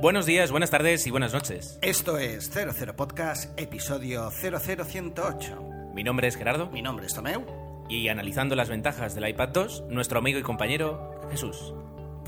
Buenos días, buenas tardes y buenas noches. Esto es 00 Podcast, episodio 00108. Mi nombre es Gerardo Mi nombre es Tomeu. y analizando las ventajas del iPad 2, nuestro amigo y compañero Jesús.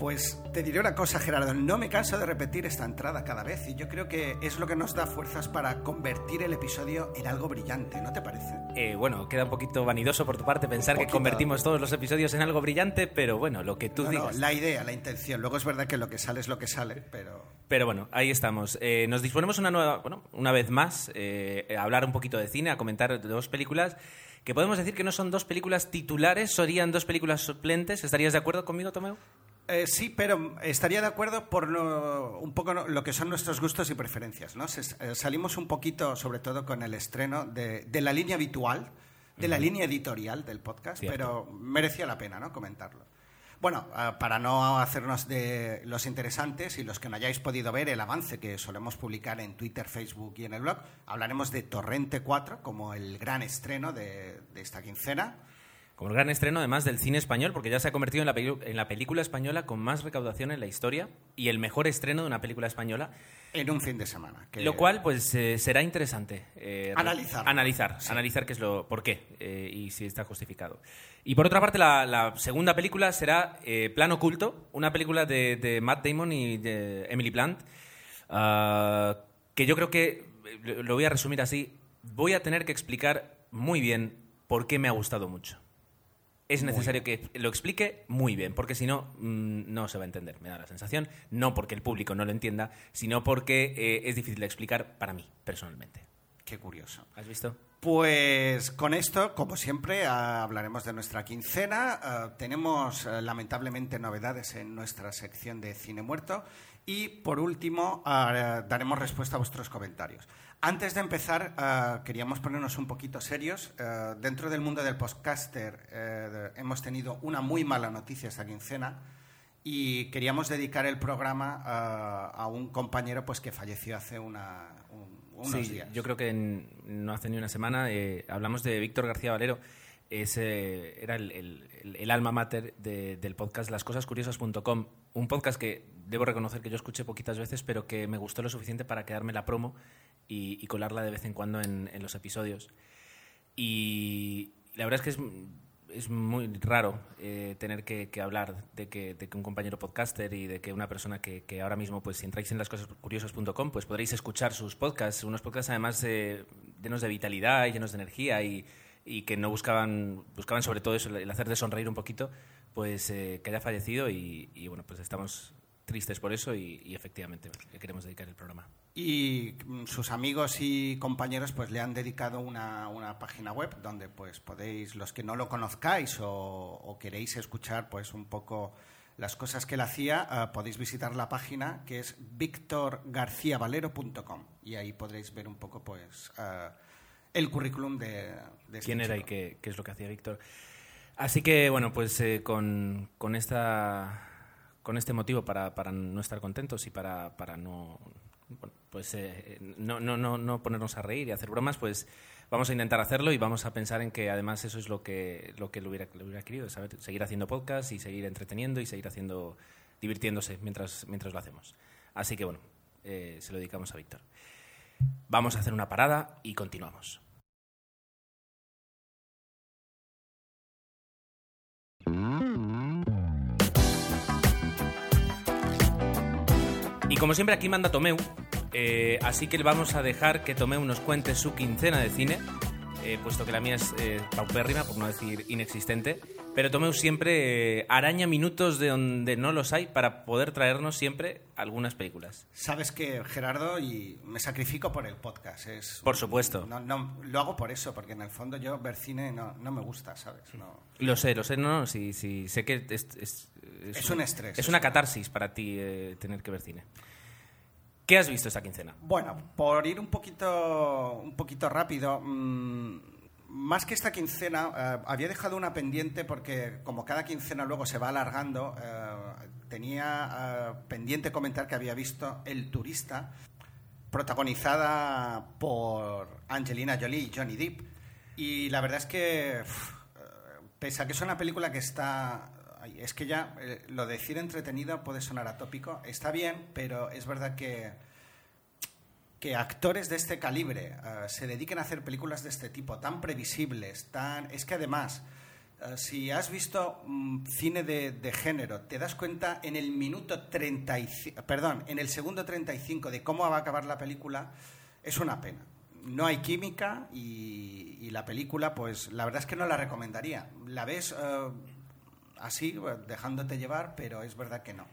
Pues te diré una cosa, Gerardo, no me canso de repetir esta entrada cada vez y yo creo que es lo que nos da fuerzas para convertir el episodio en algo brillante, ¿no te parece? Eh, bueno, queda un poquito vanidoso por tu parte pensar que convertimos todos los episodios en algo brillante, pero bueno, lo que tú No, no, digas. la idea, la intención. Luego es verdad que lo que sale es lo que sale, pero... Pero bueno, ahí estamos. Eh, nos disponemos una nueva, bueno, una vez más eh, a hablar un poquito de cine, a comentar dos películas que podemos decir que no son dos películas titulares, serían dos películas suplentes. ¿Estarías de acuerdo conmigo, Tomeo? Eh, sí, pero estaría de acuerdo por lo- un poco lo que son nuestros gustos y preferencias. ¿no? Se- eh, salimos un poquito, sobre todo con el estreno de, de la línea habitual, de la línea editorial del podcast, Cierto. pero merecía la pena ¿no? comentarlo. Bueno, ah, para no hacernos de los interesantes y los que no hayáis podido ver el avance que solemos publicar en Twitter, Facebook y en el blog, hablaremos de Torrente 4 como el gran estreno de, de esta quincena. Como gran estreno, además del cine español, porque ya se ha convertido en la, en la película española con más recaudación en la historia y el mejor estreno de una película española, En un fin de semana. que- lo cual pues eh, será interesante eh, Analizar. analizar, analizar qué es lo, por qué eh, y si está justificado. Y por otra parte, la, la segunda película será eh, Plan Oculto, una película de, de Matt Damon y de Emily Blunt, ah, que yo creo que lo voy a resumir así. Voy a tener que explicar muy bien por qué me ha gustado mucho es necesario que lo explique muy bien, porque si no, mm, no se va a entender, me da la sensación. No porque el público no lo entienda, sino porque eh, es difícil de explicar para mí, personalmente. Qué curioso. ¿Has visto? Pues con esto, como siempre, ah, hablaremos de nuestra quincena. Ah, tenemos ah, lamentablemente novedades en nuestra sección de cine muerto. Y por último, ah, daremos respuesta a vuestros comentarios. Antes de empezar, ah, queríamos ponernos un poquito serios. Ah, dentro del mundo del podcaster eh, hemos tenido una muy mala noticia esta quincena y queríamos dedicar el programa a un compañero pues, que falleció hace una, un- unos Sí, días. yo creo que en- no hace ni una semana eh, hablamos de Víctor García Valero. Ese era el, el- el- el alma mater de- del podcast lascosascuriosas.com. Un podcast que debo reconocer que yo escuché poquitas veces, pero que me gustó lo suficiente para quedarme la promo y, y colarla de vez en cuando en, en los episodios. Y la verdad es que es, es muy raro eh, tener que, que hablar de que, de que un compañero podcaster y de que una persona que, que ahora mismo, pues si entráis en lascosascuriosas.com, pues podréis escuchar sus podcasts, unos podcasts además eh, llenos de vitalidad y llenos de energía y, y que no buscaban, buscaban sobre todo eso, el hacer de sonreír un poquito, pues eh, que haya fallecido y, y, bueno, pues estamos tristes por eso y, y efectivamente le queremos dedicar el programa. y mm, sus amigos y compañeros pues le han dedicado una, una página web donde pues podéis los que no lo conozcáis o, o queréis escuchar pues un poco las cosas que él hacía eh, podéis visitar la página que es victorgarciavalero.com y ahí podréis ver un poco pues eh, el currículum de, de este quién era y qué, qué es lo que hacía Víctor. Así que, bueno, pues eh, con, con, esta, con este motivo para, para no estar contentos y para, para no, pues, eh, no, no, no, no ponernos a reír y hacer bromas, pues vamos a intentar hacerlo y vamos a pensar en que además eso es lo que, lo que le hubiera, hubiera querido, ¿sabes? seguir haciendo podcast y seguir entreteniendo y seguir haciendo, divirtiéndose mientras, mientras lo hacemos. Así que, bueno, eh, se lo dedicamos a Víctor. Vamos a hacer una parada y continuamos. Como siempre aquí manda Tomeu, eh, así que vamos a dejar que Tomeu nos cuente su quincena de cine, eh, puesto que la mía es eh, paupérrima, por no decir inexistente. Pero Tomeu siempre eh, araña minutos de donde no los hay para poder traernos siempre algunas películas. Sabes que, Gerardo, y me sacrifico por el podcast. Es, Por supuesto. No, no, lo hago por eso, porque en el fondo yo ver cine no, no me gusta, ¿sabes? No. Lo sé, lo sé, no, sí, sí, sé que es, es, Es un estrés, Es es una un- catarsis para ti eh, tener que ver cine. ¿Qué has visto esta quincena? Bueno, por ir un poquito, un poquito rápido, mm, más que esta quincena, eh, había dejado una pendiente porque como cada quincena luego se va alargando, eh, tenía eh, pendiente comentar que había visto El Turista, protagonizada por Angelina Jolie y Johnny Depp. Y la verdad es que, pese a que es una película que está... Es que ya eh, lo de decir entretenida puede sonar atópico. Está bien, pero es verdad que que actores de este calibre eh, se dediquen a hacer películas de este tipo, tan previsibles, tan... Es que además, eh, si has visto mm, cine de, género, te das cuenta en el minuto 35, perdón, en el segundo 35 de cómo va a acabar la película, es una pena. No hay química y, la película, pues la verdad es que no la recomendaría. La ves así, dejándote llevar, pero es verdad que no.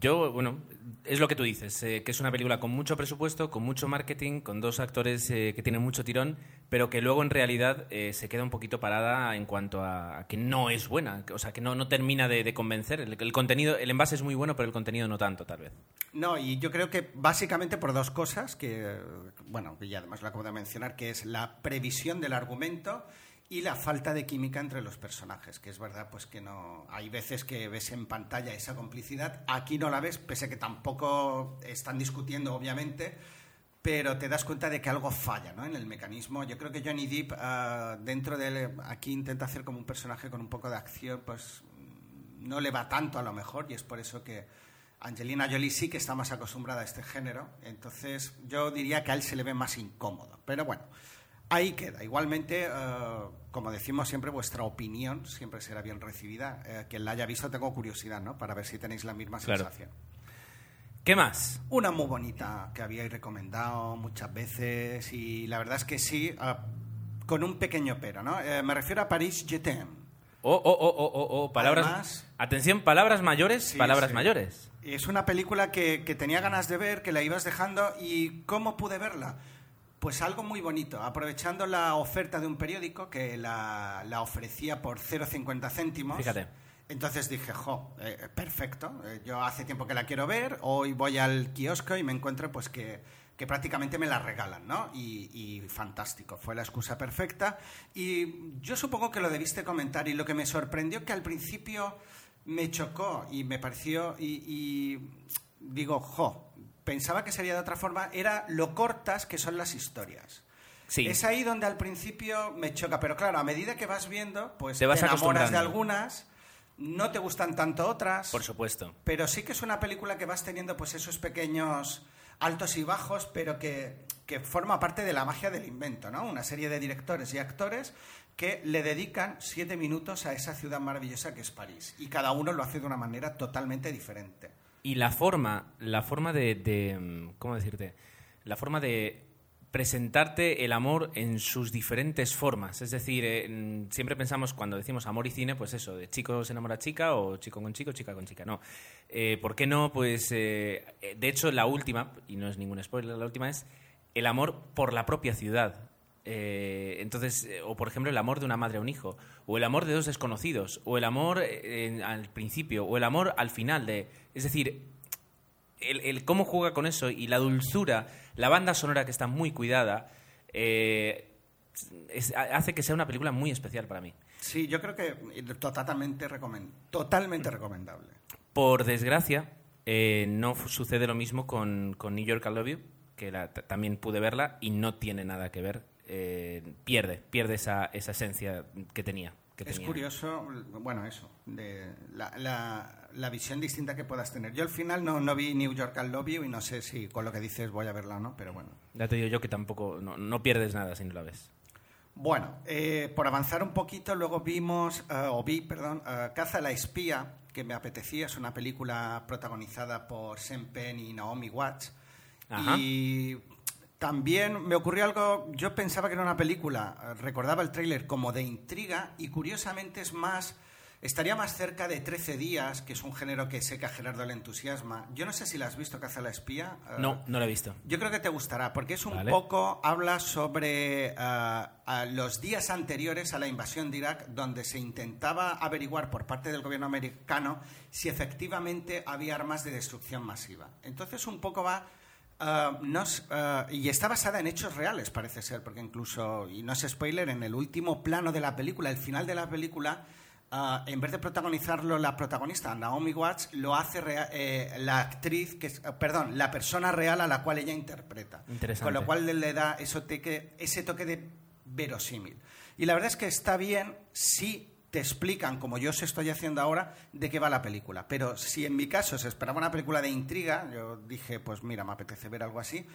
Yo, bueno, es lo que tú dices, eh, que es una película con mucho presupuesto, con mucho marketing, con dos actores eh, que tienen mucho tirón, pero que luego en realidad eh, se queda un poquito parada en cuanto a, a que no es buena, o sea, que no, no termina de, de convencer. El, el contenido, el envase es muy bueno, pero el contenido no tanto, tal vez. No, y yo creo que básicamente por dos cosas, que, bueno, y además lo acabo de mencionar, que es la previsión del argumento y la falta de química entre los personajes, que es verdad pues que no hay veces que ves en pantalla esa complicidad, aquí no la ves, pese a que tampoco están discutiendo obviamente, pero te das cuenta de que algo falla ¿no? en el mecanismo. Yo creo que Johnny Depp ah, dentro de aquí intenta hacer como un personaje con un poco de acción, pues no le va tanto a lo mejor y es por eso que Angelina Jolie sí que está más acostumbrada a este género, entonces yo diría que a él se le ve más incómodo, pero bueno. Ahí queda. Igualmente, eh, como decimos siempre, vuestra opinión siempre será bien recibida. Eh, quien la haya visto, tengo curiosidad, ¿no? Para ver si tenéis la misma Claro. sensación. ¿Qué más? Una muy bonita que habíais recomendado muchas veces y la verdad es que sí, ah, con un pequeño pero, ¿no? Eh, me refiero a Paris Je t'aime. Oh, oh, oh, oh, oh, oh, palabras. Además- Atención, palabras mayores, Sí, palabras sí. mayores. Es una película que, que tenía ganas de ver, que la ibas dejando y ¿cómo pude verla? Pues algo muy bonito, aprovechando la oferta de un periódico que la, la ofrecía por 0,50 céntimos. Fíjate. Entonces dije, jo, eh, perfecto, eh, yo hace tiempo que la quiero ver, hoy voy al kiosco y me encuentro pues que, que prácticamente me la regalan, ¿no? Y, y fantástico, fue la excusa perfecta. Y yo supongo que lo debiste comentar y lo que me sorprendió que al principio me chocó y me pareció, y, y digo, jo, pensaba que sería de otra forma, era lo cortas que son las historias. Sí. Es ahí donde al principio me choca, pero claro, a medida que vas viendo, pues Te vas enamoras de algunas, no te gustan tanto otras, Por supuesto. pero sí que es una película que vas teniendo pues esos pequeños altos y bajos, pero que, que forma parte de la magia del invento, ¿no? Una serie de directores y actores que le dedican siete minutos a esa ciudad maravillosa que es París. Y cada uno lo hace de una manera totalmente diferente. Y la forma, la forma de, de, mm, ¿cómo decirte? La forma de presentarte el amor en sus diferentes formas. Es decir, eh, mm, siempre pensamos cuando decimos amor y cine, pues eso, de chico se enamora chica o chico con chico, chica con chica. No. Eh, ¿Por qué no? Pues, eh, eh, de hecho, la última, y no es ningún spoiler, la última es el amor por la propia ciudad. Eh, entonces, eh, o por ejemplo, el amor de una madre a un hijo, o el amor de dos desconocidos, o el amor eh, al principio, o el amor al final de. Es decir, el, el cómo juega con eso y la dulzura, la banda sonora que está muy cuidada, es- hace que sea una película muy especial para mí. Sí, yo creo que totalmente, recomen- totalmente recomendable. Por desgracia, no sucede lo mismo con, con New York I Love You, que la- también pude verla y no tiene nada que ver. Eh, pierde, pierde esa, esa esencia que tenía. que Es tenía. curioso, bueno, eso, de la, la- la visión distinta que puedas tener. Yo al final no, no vi New York Love You y no sé si con lo que dices voy a verla o no, pero bueno. Ya te digo yo que tampoco, no, no pierdes nada si no la ves. Bueno, eh, por avanzar un poquito, luego vimos, eh, o vi, perdón, Caza a la espía, que me apetecía, es una película protagonizada por Sean Penn y Naomi Watts. Ajá. Y también me ocurrió algo, yo pensaba que era una película, recordaba el tráiler como de intriga y curiosamente es más, estaría más cerca de 13 días, que es un género que sé que a Gerardo le entusiasma. Yo no sé si la has visto, Caza la espía. eh, No, no la he visto. yo creo que te gustará, porque es un Vale. poco, habla sobre ah, los días anteriores a la invasión de Irak, donde se intentaba averiguar por parte del gobierno americano si efectivamente había armas de destrucción masiva. Entonces un poco va Uh, no uh, y está basada en hechos reales, parece ser, porque incluso, y no es spoiler, en el último plano de la película, el final de la película, uh, en vez de protagonizarlo la protagonista, Naomi Watts, lo hace rea- eh, la actriz, que es, perdón, la persona real a la cual ella interpreta. Interesante. Con lo cual le, da eso ese toque de verosímil. Y la verdad es que está bien si te explican, como yo os estoy haciendo ahora, de qué va la película. Pero si en mi caso se esperaba una película de intriga, yo dije, pues mira, me apetece ver algo así,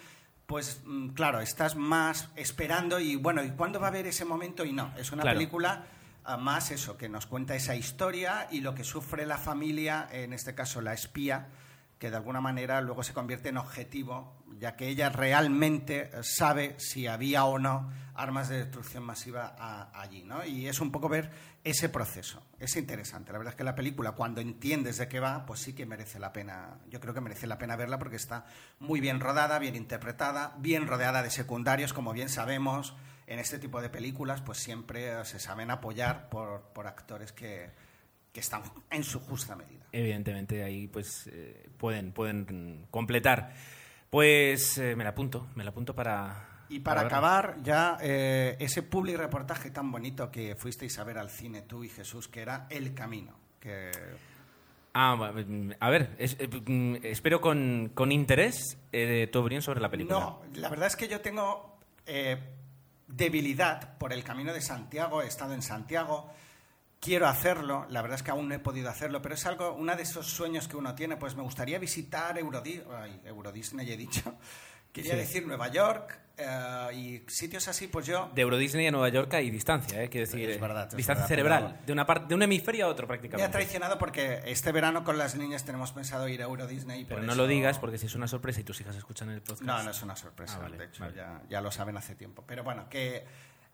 pues mm, claro, estás más esperando y bueno, ¿y cuándo va a haber ese momento? Y no, es una Claro. película ah, más eso, que nos cuenta esa historia y lo que sufre la familia, en este caso la espía, que de alguna manera luego se convierte en objetivo, ya que ella realmente eh, sabe si había o no armas de destrucción masiva a- allí, ¿no? Y es un poco ver ese proceso. Es interesante. La verdad es que la película, cuando entiendes de qué va, pues sí que merece la pena. Yo creo que merece la pena verla porque está muy bien rodada, bien interpretada, bien rodeada de secundarios, como bien sabemos. En este tipo de películas, pues siempre eh, se saben apoyar por, por actores que, que están en su justa medida. Evidentemente ahí pues eh, pueden, pueden completar. Pues eh, me la apunto, me la apunto para... Y para acabar, ya eh, ese public reportaje tan bonito que fuisteis a ver al cine tú y Jesús, que era El Camino. Que Ah, mm, a ver, es- mm, espero con, con interés tu opinión sobre la película. No, la verdad es que yo tengo debilidad por el Camino de Santiago. He estado en Santiago, quiero hacerlo. La verdad es que aún no he podido hacerlo, pero es algo, uno de esos sueños que uno tiene. Pues me gustaría visitar ay, Euro Disney, he dicho. Quería Sí. decir Nueva York eh, y sitios así, pues yo De Euro Disney a Nueva York hay distancia, ¿eh? Quiero decir, Es verdad, es distancia verdad, cerebral, pero- de, una parte, de un hemisferio a otro Me ha prácticamente. traicionado porque este verano con las niñas tenemos pensado ir a Euro Disney. Pero por no eso- lo digas porque si es una sorpresa y tus hijas escuchan el podcast... No, no es una sorpresa. Ah, vale, de hecho, vale. ya, ya lo saben hace tiempo. Pero bueno, que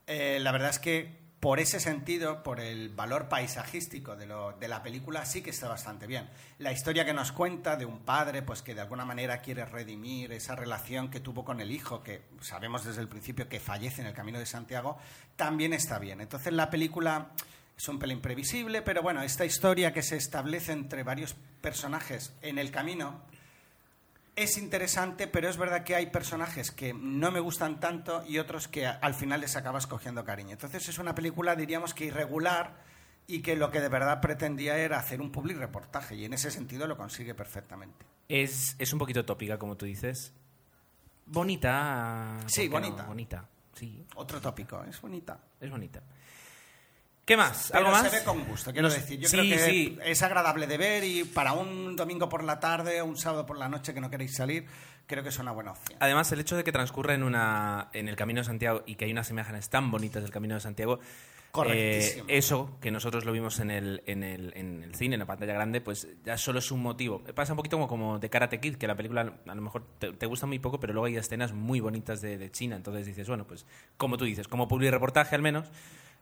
eh, la verdad es que por ese sentido, por el valor paisajístico de, la película, sí que está bastante bien. La historia que nos cuenta de un padre, pues que de alguna manera quiere redimir esa relación que tuvo con el hijo, que sabemos desde el principio que fallece en el Camino de Santiago, también está bien. Entonces la película es un pelín previsible, pero bueno, esta historia que se establece entre varios personajes en el camino es interesante, pero es verdad que hay personajes que no me gustan tanto y otros que al final les acabas cogiendo cariño. Entonces es una película, diríamos que irregular y que lo que de verdad pretendía era hacer un public reportaje y en ese sentido lo consigue perfectamente. Es, es un poquito tópica, como tú dices. Bonita. Sí, bonita. Bonita, sí, Otro tópico, es bonita. es bonita. ¿Qué más? Pero ¿Algo más? se ve con gusto, quiero decir. Yo sí, creo que sí. es agradable de ver y para un domingo por la tarde o un sábado por la noche que no queréis salir, creo que es una buena opción. Además, el hecho de que transcurra en, una, en el Camino de Santiago y que hay unas imágenes tan bonitas del Camino de Santiago, Correctísimo. eh, eso, que nosotros lo vimos en el, en, el, en el cine, en la pantalla grande, pues ya solo es un motivo. Pasa un poquito como, como de Karate Kid, que la película a lo mejor te, te gusta muy poco, pero luego hay escenas muy bonitas de, de China. Entonces dices, bueno, pues como tú dices, como public reportaje al menos,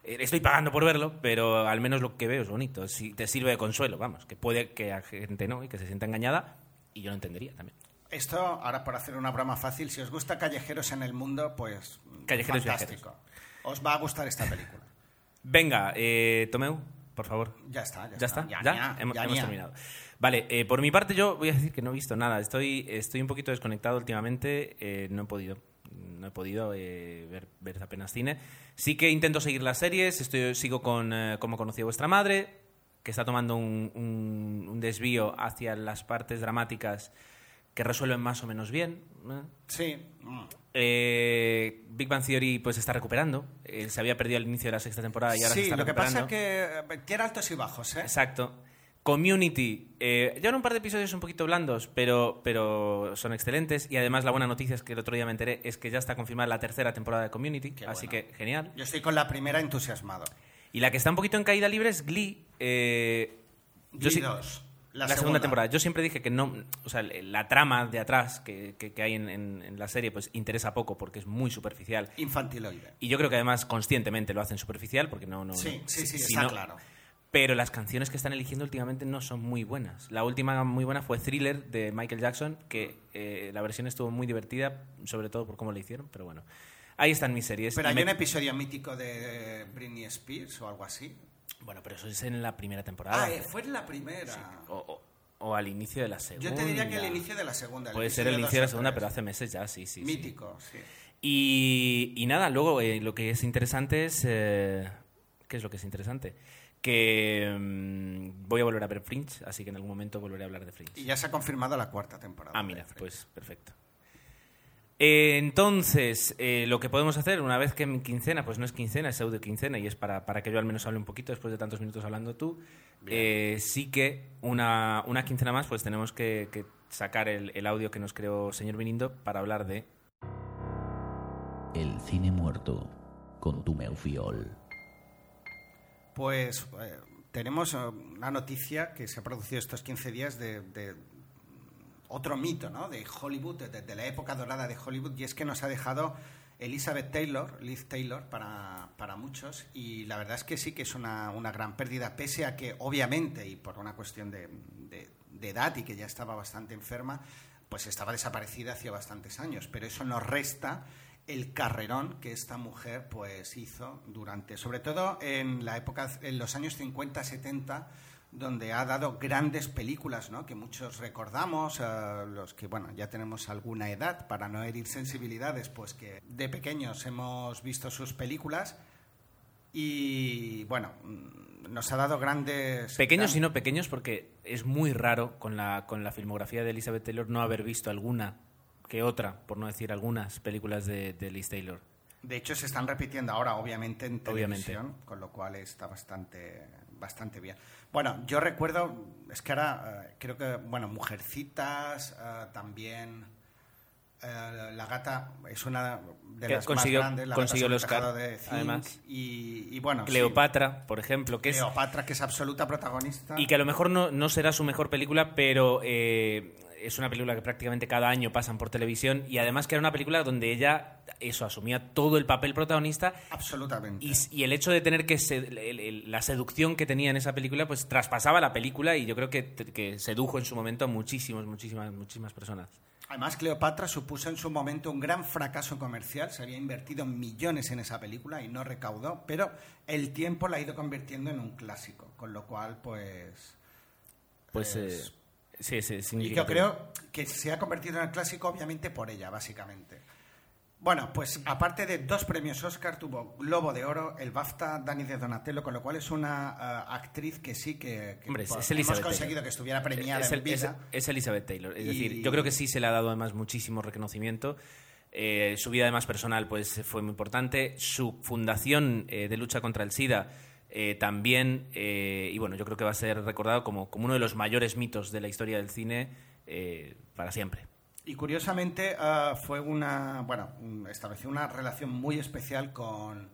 estoy pagando por verlo, pero al menos lo que veo es bonito. Si te sirve de consuelo, vamos, que puede que a gente no y que se sienta engañada, y yo lo entendería también. Esto, ahora por hacer una broma fácil, si os gusta Callejeros en el Mundo, pues Callejeros fantástico. Os va a gustar esta película. Venga, eh, Tomeu, por favor. Ya está, ya, ¿Ya está? Ya, ¿Ya? ya, hemos terminado. Vale, eh, por mi parte yo voy a decir que no he visto nada. Estoy, estoy un poquito desconectado últimamente. eh, no he podido. No he podido eh, ver, ver apenas cine. Sí que intento seguir las series. Estoy, sigo con eh, Cómo conocí a vuestra madre, que está tomando un, un- un desvío hacia las partes dramáticas que resuelven más o menos bien. ¿eh? Sí. Eh, Big Bang Theory pues está recuperando. Eh, se había perdido al inicio de la sexta temporada y ahora se Sí, está lo que pasa es que eh, tiene altos y bajos, ¿eh? Exacto. Community. Eh, llevan un par de episodios un poquito blandos, pero, pero son excelentes. Y además la buena noticia es que el otro día me enteré es que ya está confirmada la tercera temporada de Community. Qué así bueno. que genial. Yo estoy con la primera entusiasmado. Y la que está un poquito en caída libre es Glee. Eh, yo Glee sí- dos, la, la segunda. segunda. temporada. Yo siempre dije que no, o sea, la trama de atrás que, que- que hay en, en- en la serie pues interesa poco porque es muy superficial. Infantiloide. Y yo creo que además conscientemente lo hacen superficial porque no... no Sí, no- sí, sí, si está no- claro. Pero las canciones que están eligiendo últimamente no son muy buenas. La última muy buena fue Thriller de Michael Jackson, que eh, la versión estuvo muy divertida, sobre todo por cómo la hicieron, pero bueno. Ahí están mis series. Pero Y hay me- un episodio mítico de Britney Spears o algo así. Bueno, pero eso es en la primera temporada. Ah, eh, fue en la primera. O, o- o al inicio de la segunda. Yo te diría que el inicio de la segunda. Puede ser el inicio de la segunda, pero hace meses ya, sí, sí. Mítico, sí. Y, nada, luego eh, lo que es interesante es... Eh, ¿Qué es lo que es interesante? Que mm, voy a volver a ver Fringe, así que en algún momento volveré a hablar de Fringe. Y ya se ha confirmado la cuarta temporada. Ah, mira, pues perfecto. Eh, entonces, lo que podemos hacer una vez que en quincena, pues no es quincena, es pseudo quincena y es para, para, que yo al menos hable un poquito después de tantos minutos hablando tú, sí que una, una, quincena más pues tenemos que, que sacar el, el, audio que nos creó señor Vinindo para hablar de el cine muerto con tu Meufiol. Pues eh, tenemos eh, una noticia que se ha producido estos 15 días de, otro mito ¿no? de Hollywood, de, la época dorada de Hollywood, y es que nos ha dejado Elizabeth Taylor, Liz Taylor, para, para muchos, y la verdad es que sí que es una, una gran pérdida, pese a que obviamente, y por una cuestión de, de edad y que ya estaba bastante enferma, pues estaba desaparecida hacía bastantes años, pero eso nos resta el carrerón que esta mujer pues hizo durante, sobre todo en la época, en los años 50-70, donde ha dado grandes películas, ¿no? que muchos recordamos, eh, los que bueno ya tenemos alguna edad para no herir sensibilidades, pues que de pequeños hemos visto sus películas y bueno mm, nos ha dado grandes pequeños y no pequeños porque es muy raro con la con la filmografía de Elizabeth Taylor no haber visto alguna que otra, por no decir algunas películas de, Liz Taylor. De hecho, se están repitiendo ahora, obviamente, en televisión, con lo cual está bastante, bastante bien. Bueno, yo recuerdo, es que ahora eh, creo que, bueno, Mujercitas, eh, también eh, La Gata es una de las consiguió, más grandes. La consiguió el Oscar, de además. Y, bueno, Cleopatra, por ejemplo, que Cleopatra, que es absoluta protagonista. Y que a lo mejor no, no será su mejor película, pero es una película que prácticamente cada año pasan por televisión y además que era una película donde ella eso asumía todo el papel protagonista absolutamente y, el hecho de tener que la seducción que tenía en esa película pues traspasaba la película y yo creo que, que sedujo en su momento a muchísimas muchísimas muchísimas personas Además, Cleopatra supuso en su momento un gran fracaso comercial. Se había invertido millones en esa película y no recaudó, pero el tiempo la ha ido convirtiendo en un clásico, con lo cual, pues. Pues. Eh, Sí, sí, Y yo creo que se ha convertido en el clásico, obviamente, por ella, básicamente. Bueno, pues aparte de dos premios Oscar, tuvo Globo de Oro, el BAFTA, Dani de Donatello, con lo cual es una eh, actriz que sí que, hemos conseguido que estuviera premiada es, en vida. Es, Elizabeth Taylor. Es decir, yo creo que sí se le ha dado además muchísimo reconocimiento. Eh, su vida además personal pues fue muy importante. Su fundación eh, de lucha contra el SIDA eh, también, eh, y bueno, yo creo que va a ser recordado como, como uno de los mayores mitos de la historia del cine eh, para siempre. Y curiosamente ah, fue una, bueno, estableció una relación muy especial con,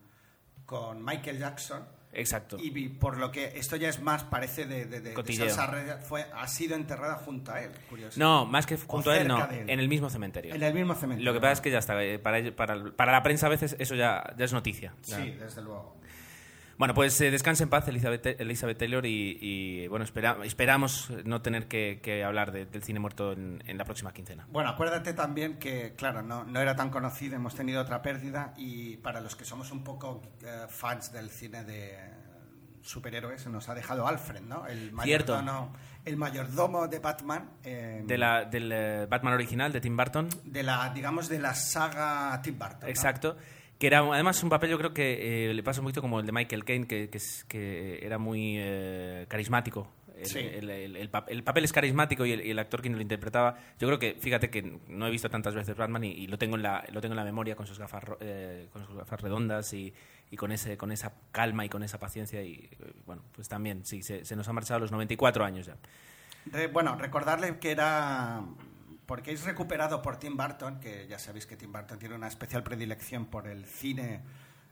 con Michael Jackson. Exacto. Y por lo que esto ya es más, parece de, de, de, fue, ha sido enterrada junto a él, No, más que junto a él, no, en el mismo cementerio. En el mismo cementerio. Lo que pasa es que ya está, para, para, para la prensa a veces eso ya, ya es noticia. Sí, desde luego. Bueno, pues eh, descanse en paz Elizabeth, Elizabeth Taylor y, bueno, esperamos no tener que, hablar del cine muerto en, la próxima quincena. Bueno, acuérdate también que, claro, no, no era tan conocido, hemos tenido otra pérdida y para los que somos un poco eh, fans del cine de superhéroes, nos ha dejado Alfred, ¿no? El mayordomo, el mayordomo de Batman. de la, del eh, Batman original de Tim Burton. De la, digamos, de la saga Tim Burton. Exacto que era además un papel yo creo que eh, le pasa un poquito como el de Michael Caine, que, que, era muy eh, carismático. El, el, papel es carismático y, el, actor que lo interpretaba, yo creo que, fíjate que no he visto tantas veces Batman y, lo, tengo en la, lo tengo en la memoria con sus gafas, eh, con sus gafas redondas y, y, con, ese, con esa calma y con esa paciencia. Y bueno, pues también, sí, se, se nos ha marchado a los 94 años ya. bueno, recordarle que era porque es recuperado por Tim Burton, que ya sabéis que Tim Burton tiene una especial predilección por el cine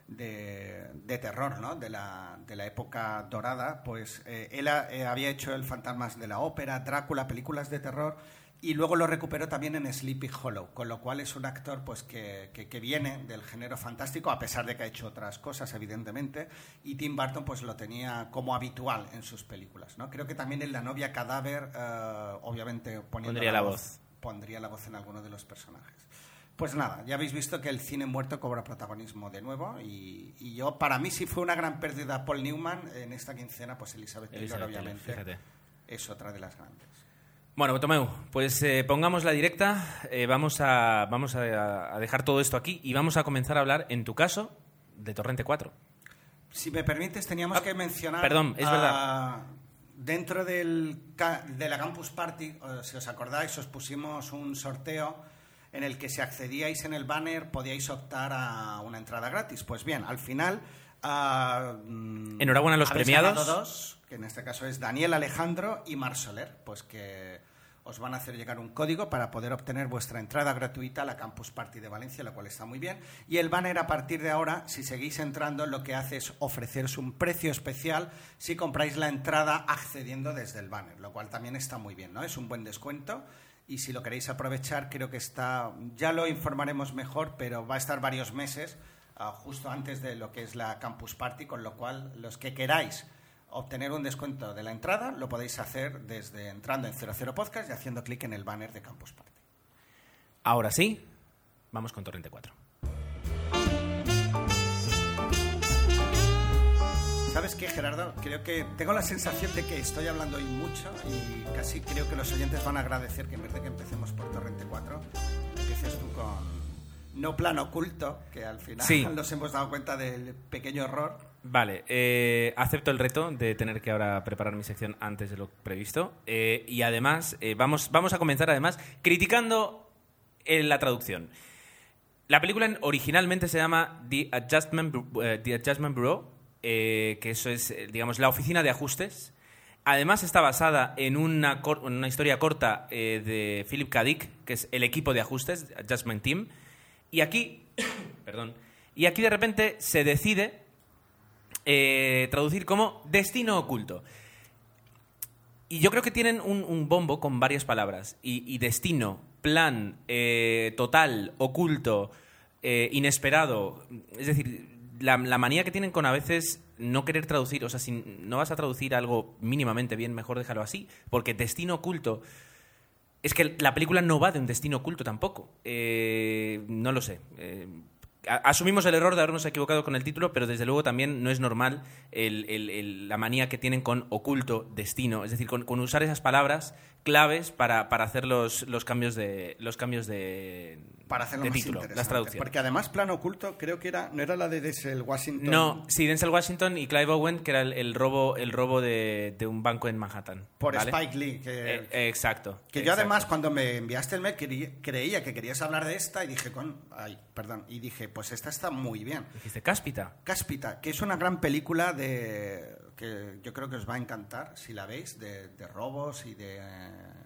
de, terror, ¿no? De la, de la, época dorada, pues eh, él eh, había hecho El Fantasmas de la Ópera, Drácula, películas de terror, y luego lo recuperó también en Sleepy Hollow, con lo cual es un actor pues que, que, viene del género fantástico, a pesar de que ha hecho otras cosas, evidentemente, y Tim Burton pues lo tenía como habitual en sus películas, ¿no? Creo que también en La novia cadáver, eh, obviamente poniendo la, voz pondría la voz en alguno de los personajes. Pues nada, ya habéis visto que el cine muerto cobra protagonismo de nuevo y, yo, para mí sí fue una gran pérdida Paul Newman en esta quincena, pues Elizabeth Taylor obviamente es otra de las grandes. Bueno, Tomeu, pues eh, pongamos la directa, eh, vamos, a, vamos a, a dejar todo esto aquí y vamos a comenzar a hablar, en tu caso, de Torrente 4. Si me permites, teníamos Ah, que mencionar. perdón, es ah, verdad. Dentro del, de la Campus Party, si os acordáis, os pusimos un sorteo en el que si accedíais en el banner podíais optar a una entrada gratis. Pues bien, al final. ah, mm, Enhorabuena a los premiados. dos, que en este caso es Daniel Alejandro y Mar Soler, pues que os van a hacer llegar un código para poder obtener vuestra entrada gratuita a la Campus Party de Valencia, lo cual está muy bien. Y el banner a partir de ahora, si seguís entrando, lo que hace es ofreceros un precio especial si compráis la entrada accediendo desde el banner, lo cual también está muy bien, ¿no? Es un buen descuento. Y si lo queréis aprovechar, creo que está, ya lo informaremos mejor, pero va a estar varios meses ah, justo antes de lo que es la Campus Party, con lo cual los que queráis obtener un descuento de la entrada lo podéis hacer desde entrando en 00 Podcast y haciendo clic en el banner de Campus Party. Ahora sí, vamos con Torrente 4. ¿Sabes qué, Gerardo? Creo que tengo la sensación de que estoy hablando hoy mucho y casi creo que los oyentes van a agradecer que en vez de que empecemos por Torrente 4, empieces tú con No Plan Oculto, que al final Sí. nos hemos dado cuenta del pequeño error. Vale, eh, acepto el reto de tener que ahora preparar mi sección antes de lo previsto. eh, y además, eh, vamos, vamos a comenzar además criticando eh, la traducción. La película originalmente se llama The Adjustment, The Adjustment Bureau, que eso es, digamos, la oficina de ajustes. Además está basada en una, cor- una historia corta de Philip K. Dick, que es el equipo de ajustes, Adjustment Team. Y aquí, perdón, y aquí de repente se decide eh, traducir como destino oculto. Y yo creo que tienen un, bombo con varias palabras. Y, y destino, plan, eh, total, oculto, eh, inesperado. Es decir, la, la manía que tienen con a veces no querer traducir. O sea, si no vas a traducir algo mínimamente bien, mejor déjalo así. Porque destino oculto. Es que la película no va de un destino oculto tampoco. Eh, no lo sé. Asumimos el error de habernos equivocado con el título, pero desde luego también no es normal el- el- el- la manía que tienen con oculto, destino. Es decir, con, con usar esas palabras claves para, para hacer los, los cambios de los cambios de, Para hacerlo de más título, las traducciones. Porque además Plan Oculto creo que era, no era la de Denzel Washington. No, sí, Denzel Washington y Clive Owen, que era el, el robo, el robo de, de un banco en Manhattan. Por ¿vale? Spike Lee. Que, Eh, eh, exacto. Que yo exacto. además cuando me enviaste el mail creí- creía que querías hablar de esta y dije con ay, perdón, y dije, pues esta está muy bien. Dijiste cáspita. Cáspita, que es una gran película de que yo creo que os va a encantar si la veis de, de robos y de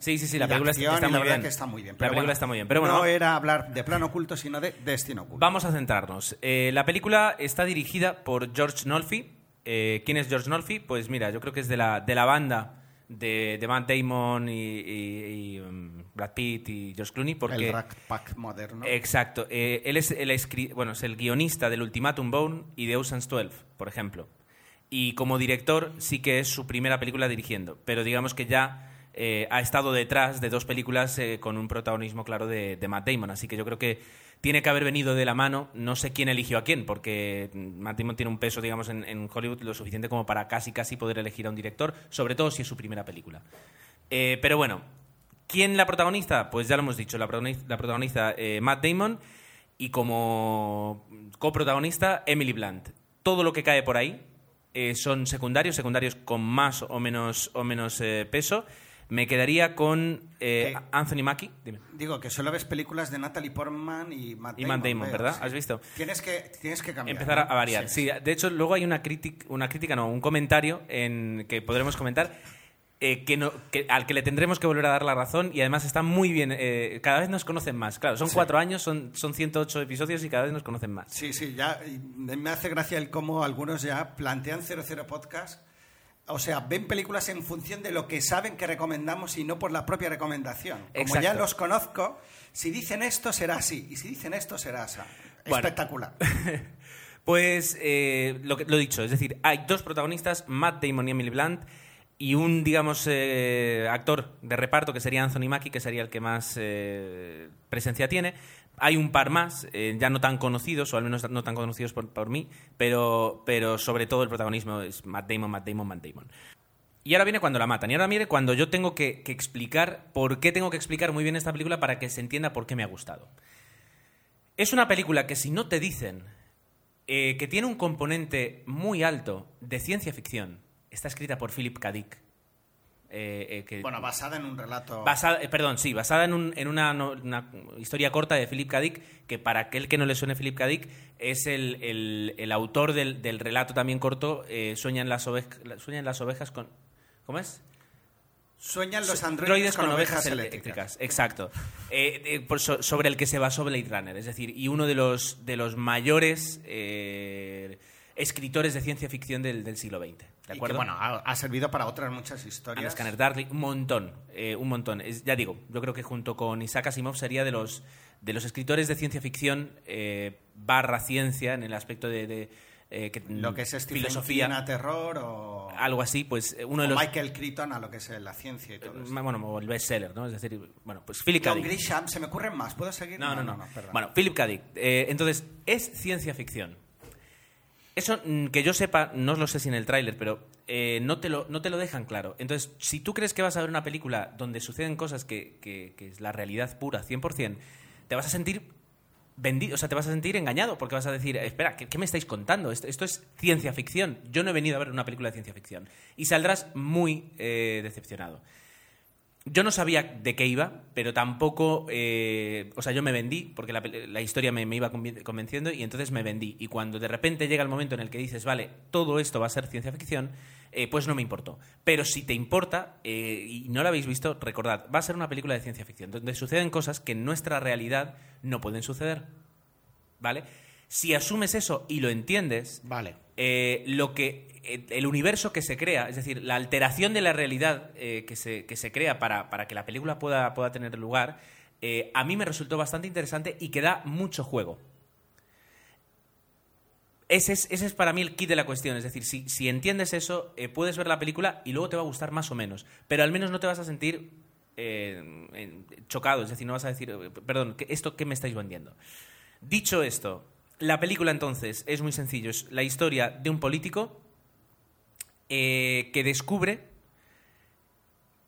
Sí, sí, sí, la película acción, está la muy verdad bien. que está muy bien. La Pero película bueno, está muy bien, pero bueno, no era hablar de plano oculto, sino de destino oculto. Vamos a centrarnos. Eh, la película está dirigida por George Nolfi. Eh, ¿Quién es George Nolfi? Pues mira, yo creo que es de la, de la banda de, de Matt Damon y, y- y, um, Brad Pitt y George Clooney. Porque, el Rack Pack moderno. Exacto. Eh, él es el, bueno, es el guionista del Ultimatum Bone y de Ocean's 12, por ejemplo. Y como director sí que es su primera película dirigiendo, pero digamos que ya eh, ha estado detrás de dos películas eh, con un protagonismo claro de, de Matt Damon. Así que yo creo que tiene que haber venido de la mano. No sé quién eligió a quién, porque Matt Damon tiene un peso, digamos, en, en Hollywood lo suficiente como para casi, casi poder elegir a un director, sobre todo si es su primera película. Eh, pero bueno, ¿quién la protagonista? Pues ya lo hemos dicho, la protagonista, la protagonista Matt Damon y como coprotagonista Emily Blunt. Todo lo que cae por ahí son secundarios, secundarios con más o menos, o menos peso. Me quedaría con eh. Anthony Mackie. Dime. Digo que solo ves películas de Natalie Portman y Matt Y Damon. Matt Damon, ¿verdad? sí. ¿Has visto? Tienes que, tienes que cambiar. Empezar a, ¿no? a variar. Sí, de hecho, luego hay una, crítica, una crítica, no, un comentario en que podremos comentar eh, que no, que- al que le tendremos que volver a dar la razón y además está muy bien. eh, cada vez nos conocen más. Claro, son cuatro años, son, son 108 episodios y cada vez nos conocen más. Sí, sí, ya y me hace gracia el cómo algunos ya plantean 00 Podcast. O sea, ven películas en función de lo que saben que recomendamos y no por la propia recomendación. Como Exacto. ya los conozco, si dicen esto será así y si dicen esto será así. Bueno. Espectacular. Pues eh, lo, que, lo dicho, es decir, hay dos protagonistas, Matt Damon y Emily Blunt, y un, digamos, eh, actor de reparto que sería Anthony Mackie, que sería el que más eh, presencia tiene. Hay un par más, eh, ya no tan conocidos, o al menos no tan conocidos por, mí, pero, pero sobre todo el protagonismo es Matt Damon, Matt Damon, Matt Damon. Y ahora viene cuando la matan. Y ahora viene cuando yo tengo que, explicar por qué tengo que explicar muy bien esta película para que se entienda por qué me ha gustado. Es una película que si no te dicen eh, que tiene un componente muy alto de ciencia ficción, está escrita por Philip K. eh, eh, que- Bueno, basada en un relato. Basada, eh, perdón, sí, basada en, un- en una, no- una historia corta de Philip K. Dick, que para aquel que no le suene Philip K. Dick, es el, el- el autor del, del relato también corto, Sueñan, las ovejas, Sueñan las ovejas con... ¿Cómo es? Sueñan los Androides con, ovejas eléctricas. Exacto. Eh, eh, so- sobre el que se basó Blade Runner. Es decir, y uno de los, de los mayores eh, escritores de ciencia ficción del, del siglo XX. ¿De Y que, acuerdo? bueno, ha, ha servido para otras muchas historias. Scanner Darkly, un montón, eh, un montón. Es- ya digo, yo creo que junto con Isaac Asimov sería de los, de los escritores de ciencia ficción eh, barra ciencia en el aspecto de, de, eh, que- Lo que es Stephen filosofía, King a terror o, algo así, pues eh, uno de los... Michael Crichton a lo que es la ciencia y todo eso. Bueno, el bestseller, ¿no? Es decir, bueno, pues Philip K. Dick. Grisham, ¿se me ocurren más? ¿Puedo seguir? No, no, no. perdón. bueno, Philip K. Dick. Entonces, es ciencia ficción. Eso, mm, que yo sepa, no lo sé si en el tráiler, pero eh, no, te lo, no te lo dejan claro. Entonces, si tú crees que vas a ver una película donde suceden cosas que, que- es la realidad pura, 100%, te vas a sentir vendido, o sea, te vas a sentir engañado, porque vas a decir, espera, ¿qué, qué me estáis contando? Esto, esto es ciencia ficción. Yo no he venido a ver una película de ciencia ficción. Y saldrás muy eh, decepcionado. Yo no sabía de qué iba, pero tampoco. eh, o sea, yo me vendí, porque la, la historia me, me iba conven- convenciendo y entonces me vendí. Y cuando de repente llega el momento en el que dices, vale, todo esto va a ser ciencia ficción, eh, pues no me importó. Pero si te importa, eh, y no lo habéis visto, recordad, va a ser una película de ciencia ficción, donde suceden cosas que en nuestra realidad no pueden suceder. ¿Vale? Si asumes eso y lo entiendes, Vale. lo que el universo que se crea, es decir, la alteración de la realidad eh, que, se, que se crea para, para que la película pueda, pueda tener lugar, eh, a mí me resultó bastante interesante y que da mucho juego. Ese es, ese es para mí el kit de la cuestión. Es decir, si, si entiendes eso, eh, puedes ver la película y luego te va a gustar más o menos. Pero al menos no te vas a sentir en- chocado. Es decir, no vas a decir, perdón, ¿qué- ¿esto qué me estáis vendiendo? Dicho esto, la película entonces es muy sencillo. Es la historia de un político eh, que descubre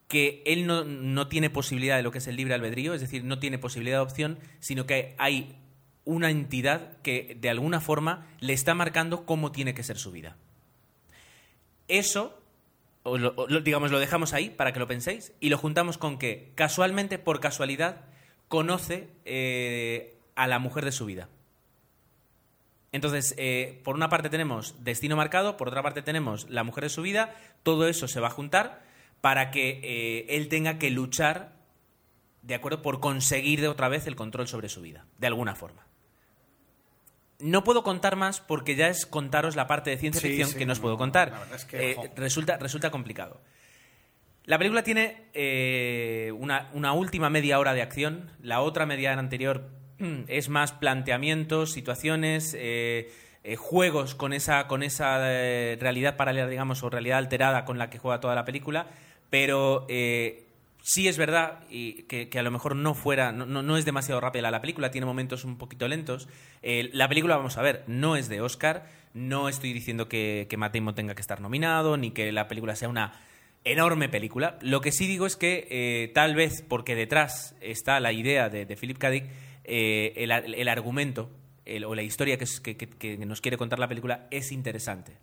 que él no, no tiene posibilidad de lo que es el libre albedrío, es decir, no tiene posibilidad de opción, sino que hay una entidad que de alguna forma le está marcando cómo tiene que ser su vida. Eso, lo- digamos, lo dejamos ahí para que lo penséis y lo juntamos con que casualmente, por casualidad, conoce eh, a la mujer de su vida. Entonces, eh, por una parte tenemos destino marcado, por otra parte tenemos la mujer de su vida, todo eso se va a juntar para que eh, él tenga que luchar, ¿de acuerdo?, por conseguir de otra vez el control sobre su vida, de alguna forma. No puedo contar más porque ya es contaros la parte de ciencia Sí, ficción sí, que no os puedo contar. la verdad es que, Eh, resulta, resulta complicado. La película tiene eh, una, una última media hora de acción, la otra media hora anterior es más planteamientos, situaciones, eh, eh, juegos con esa, con esa eh, realidad paralela, digamos, o realidad alterada con la que juega toda la película, pero sí es verdad y que, a lo mejor no fuera, no, no- es demasiado rápida la película, tiene momentos un poquito lentos. La película, vamos a ver, no es de Oscar, no estoy diciendo que, que tenga que estar nominado, ni que la película sea una enorme película. Lo que sí digo es que tal vez porque detrás está la idea de, Philip K. eh, el, ar- el argumento el- o la historia que, nos quiere contar la película es interesante.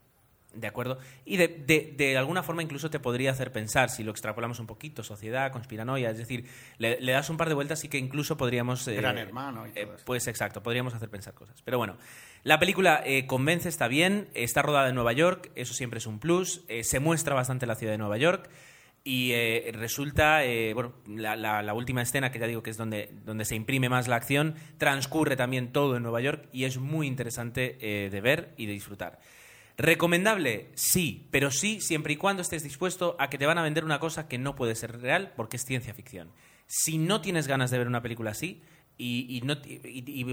¿De acuerdo? Y de, de- de alguna forma incluso te podría hacer pensar, si lo extrapolamos un poquito, sociedad, conspiranoia, es decir, le, le das un par de vueltas y que incluso podríamos... eh, Gran Hermano y todo eh, eso. pues exacto, podríamos hacer pensar cosas. Pero bueno, la película eh, convence, está bien, está rodada en Nueva York, eso siempre es un plus, se muestra bastante la ciudad de Nueva York y eh, resulta, eh, bueno, la, última escena, que ya digo que es donde, donde se imprime más la acción, transcurre también todo en Nueva York y es muy interesante eh, de ver y de disfrutar. ¿Recomendable? Sí, pero sí siempre y cuando estés dispuesto a que te van a vender una cosa que no puede ser real porque es ciencia ficción. Si no tienes ganas de ver una película así y,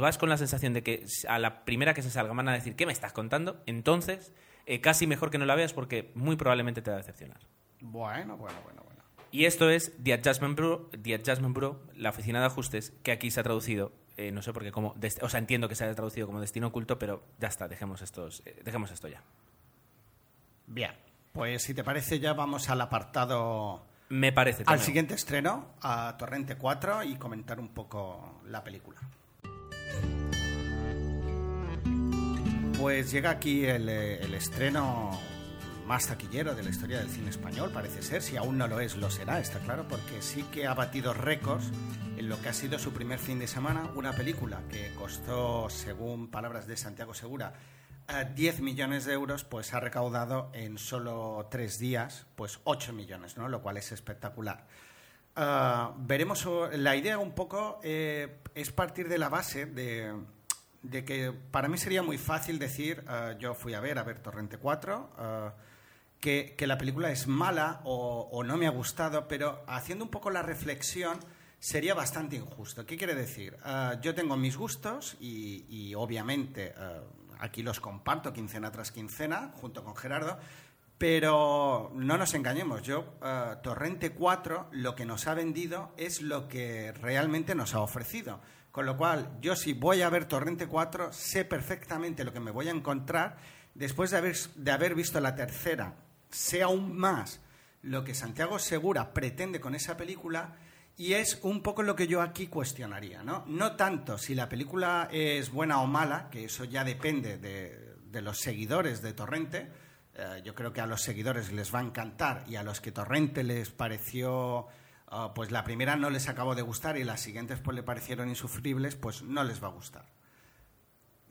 vas con la sensación de que a la primera que se salga van a decir ¿qué me estás contando? Entonces, casi mejor que no la veas porque muy probablemente te va a decepcionar. Bueno, bueno, bueno, bueno. Y esto es The Adjustment Bureau, The Adjustment Bureau, la oficina de ajustes, que aquí se ha traducido, eh, no sé por qué, como, o sea, entiendo que se haya traducido como destino oculto, pero ya está, dejemos, estos, eh, dejemos esto ya. Bien. Pues si te parece ya vamos al apartado, Me parece. al siguiente estreno, a Torrente 4 y comentar un poco la película. Pues llega aquí el, eh, el estreno más taquillero de la historia del cine español, parece ser. Si aún no lo es, lo será, está claro, porque sí que ha batido récords en lo que ha sido su primer fin de semana. Una película que costó, según palabras de Santiago Segura, eh, 10 millones de euros, pues ha recaudado en solo tres días, pues 8 millones, ¿no? Lo cual es espectacular. Ah, veremos la idea un poco eh, es partir de la base de, de que para mí sería muy fácil decir ah, yo fui a ver a ver Torrente 4 ah, que, la película es mala o, no me ha gustado pero haciendo un poco la reflexión sería bastante injusto ¿qué quiere decir? Ah, yo tengo mis gustos y, obviamente ah, aquí los comparto quincena tras quincena junto con Gerardo pero no nos engañemos, yo, eh, Torrente 4 lo que nos ha vendido es lo que realmente nos ha ofrecido. Con lo cual, yo si voy a ver Torrente 4, sé perfectamente lo que me voy a encontrar. Después de haber, de haber visto la tercera, sé aún más lo que Santiago Segura pretende con esa película y es un poco lo que yo aquí cuestionaría. No, no tanto si la película es buena o mala, que eso ya depende de, los seguidores de Torrente. Eh, yo creo que a los seguidores les va a encantar y a los que Torrente les pareció, ah, pues la primera no les acabó de gustar y las siguientes pues le parecieron insufribles, pues no les va a gustar.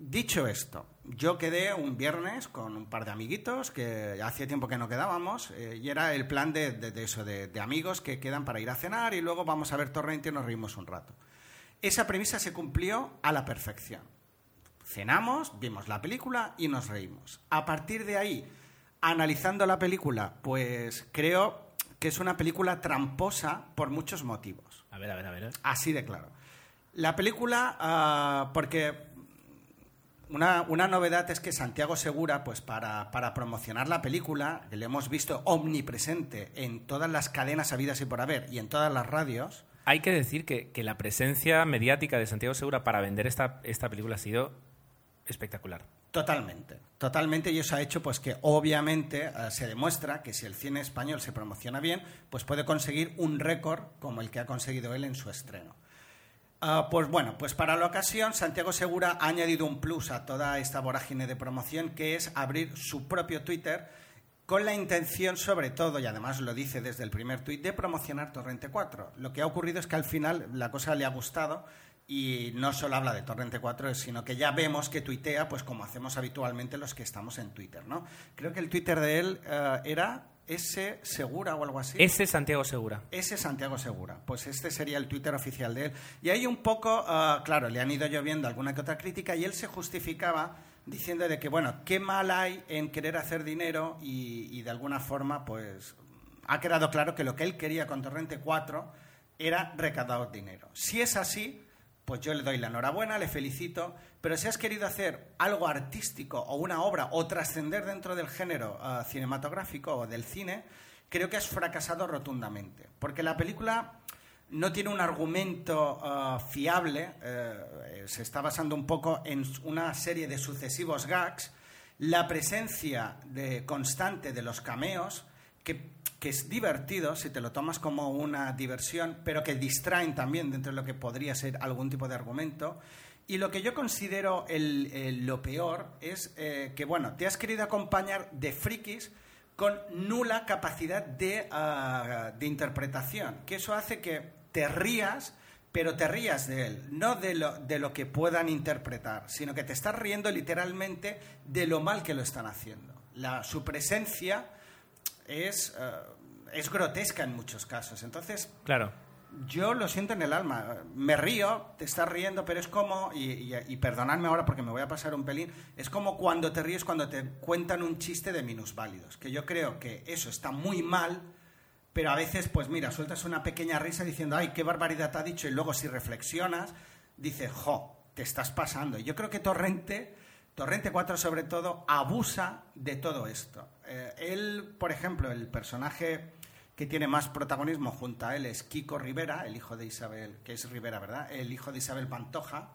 Dicho esto, yo quedé un viernes con un par de amiguitos que hacía tiempo que no quedábamos eh, y era el plan de, de- de eso, de, de amigos que quedan para ir a cenar y luego vamos a ver Torrente y nos reímos un rato. Esa premisa se cumplió a la perfección. Cenamos, vimos la película y nos reímos. A partir de ahí, analizando la película, pues creo que es una película tramposa por muchos motivos. A ver, a ver, a ver. Así de claro. La película, ah, porque una, una novedad es que Santiago Segura, pues para, para promocionar la película, que le hemos visto omnipresente en todas las cadenas habidas y por haber y en todas las radios, Hay que decir que, que la presencia mediática de Santiago Segura para vender esta, esta película ha sido espectacular. Totalmente, totalmente, y eso ha hecho pues que obviamente eh, se demuestra que si el cine español se promociona bien, pues puede conseguir un récord como el que ha conseguido él en su estreno. Ah, pues bueno, pues para la ocasión Santiago Segura ha añadido un plus a toda esta vorágine de promoción que es abrir su propio Twitter con la intención sobre todo, y además lo dice desde el primer tuit, de promocionar Torrente 4. Lo que ha ocurrido es que al final la cosa le ha gustado y no solo habla de Torrente 4, sino que ya vemos que tuitea, pues como hacemos habitualmente los que estamos en Twitter, ¿no? Creo que el Twitter de él eh, era S Segura o algo así. Ese Santiago Segura. Ese Santiago Segura. Pues este sería el Twitter oficial de él. Y ahí un poco, ah, claro, le han ido lloviendo alguna que otra crítica y él se justificaba diciendo de que, bueno, qué mal hay en querer hacer dinero y, y de alguna forma, pues, ha quedado claro que lo que él quería con Torrente 4 era recaudar dinero. Si es así, pues yo le doy la enhorabuena, le felicito, pero si has querido hacer algo artístico o una obra o trascender dentro del género ah, cinematográfico o del cine, creo que has fracasado rotundamente. Porque la película no tiene un argumento ah, fiable, eh, se está basando un poco en una serie de sucesivos gags, la presencia de, constante de los cameos, que, que es divertido si te lo tomas como una diversión, pero que distraen también dentro de lo que podría ser algún tipo de argumento. Y lo que yo considero el- el- lo peor es eh, que, bueno, te has querido acompañar de frikis con nula capacidad de, ah, de interpretación, que eso hace que te rías, pero te rías de él, no de lo, de lo que puedan interpretar, sino que te estás riendo literalmente de lo mal que lo están haciendo. La, su presencia es, eh, es grotesca en muchos casos. Entonces, Claro. Yo lo siento en el alma. Me río, te estás riendo, pero es como, y, y- perdonadme ahora porque me voy a pasar un pelín, es como cuando te ríes cuando te cuentan un chiste de minusválidos. Que yo creo que eso está muy mal, pero a veces, pues mira, sueltas una pequeña risa diciendo, ay, qué barbaridad te ha dicho, y luego si reflexionas, dices, jo, te estás pasando. Yo creo que Torrente, Torrente 4 sobre todo, abusa de todo esto. Eh, él, por ejemplo, el personaje que tiene más protagonismo junto a él es Kiko Rivera, el hijo de Isabel, que es Rivera, ¿verdad? El hijo de Isabel Pantoja.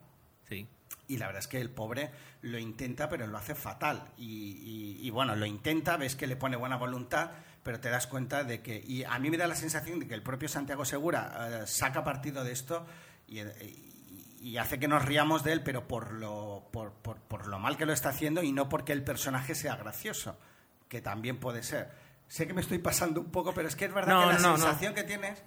Sí. Y la verdad es que el pobre lo intenta, pero lo hace fatal. Y, y- y, bueno, lo intenta, ves que le pone buena voluntad, pero te das cuenta de que. Y a mí me da la sensación de que el propio Santiago Segura eh, saca partido de esto y, y- y hace que nos riamos de él, pero por lo, por, por- por lo mal que lo está haciendo y no porque el personaje sea gracioso, que también puede ser. Sé que me estoy pasando un poco, pero es que es verdad No, que la no, no. sensación que tienes.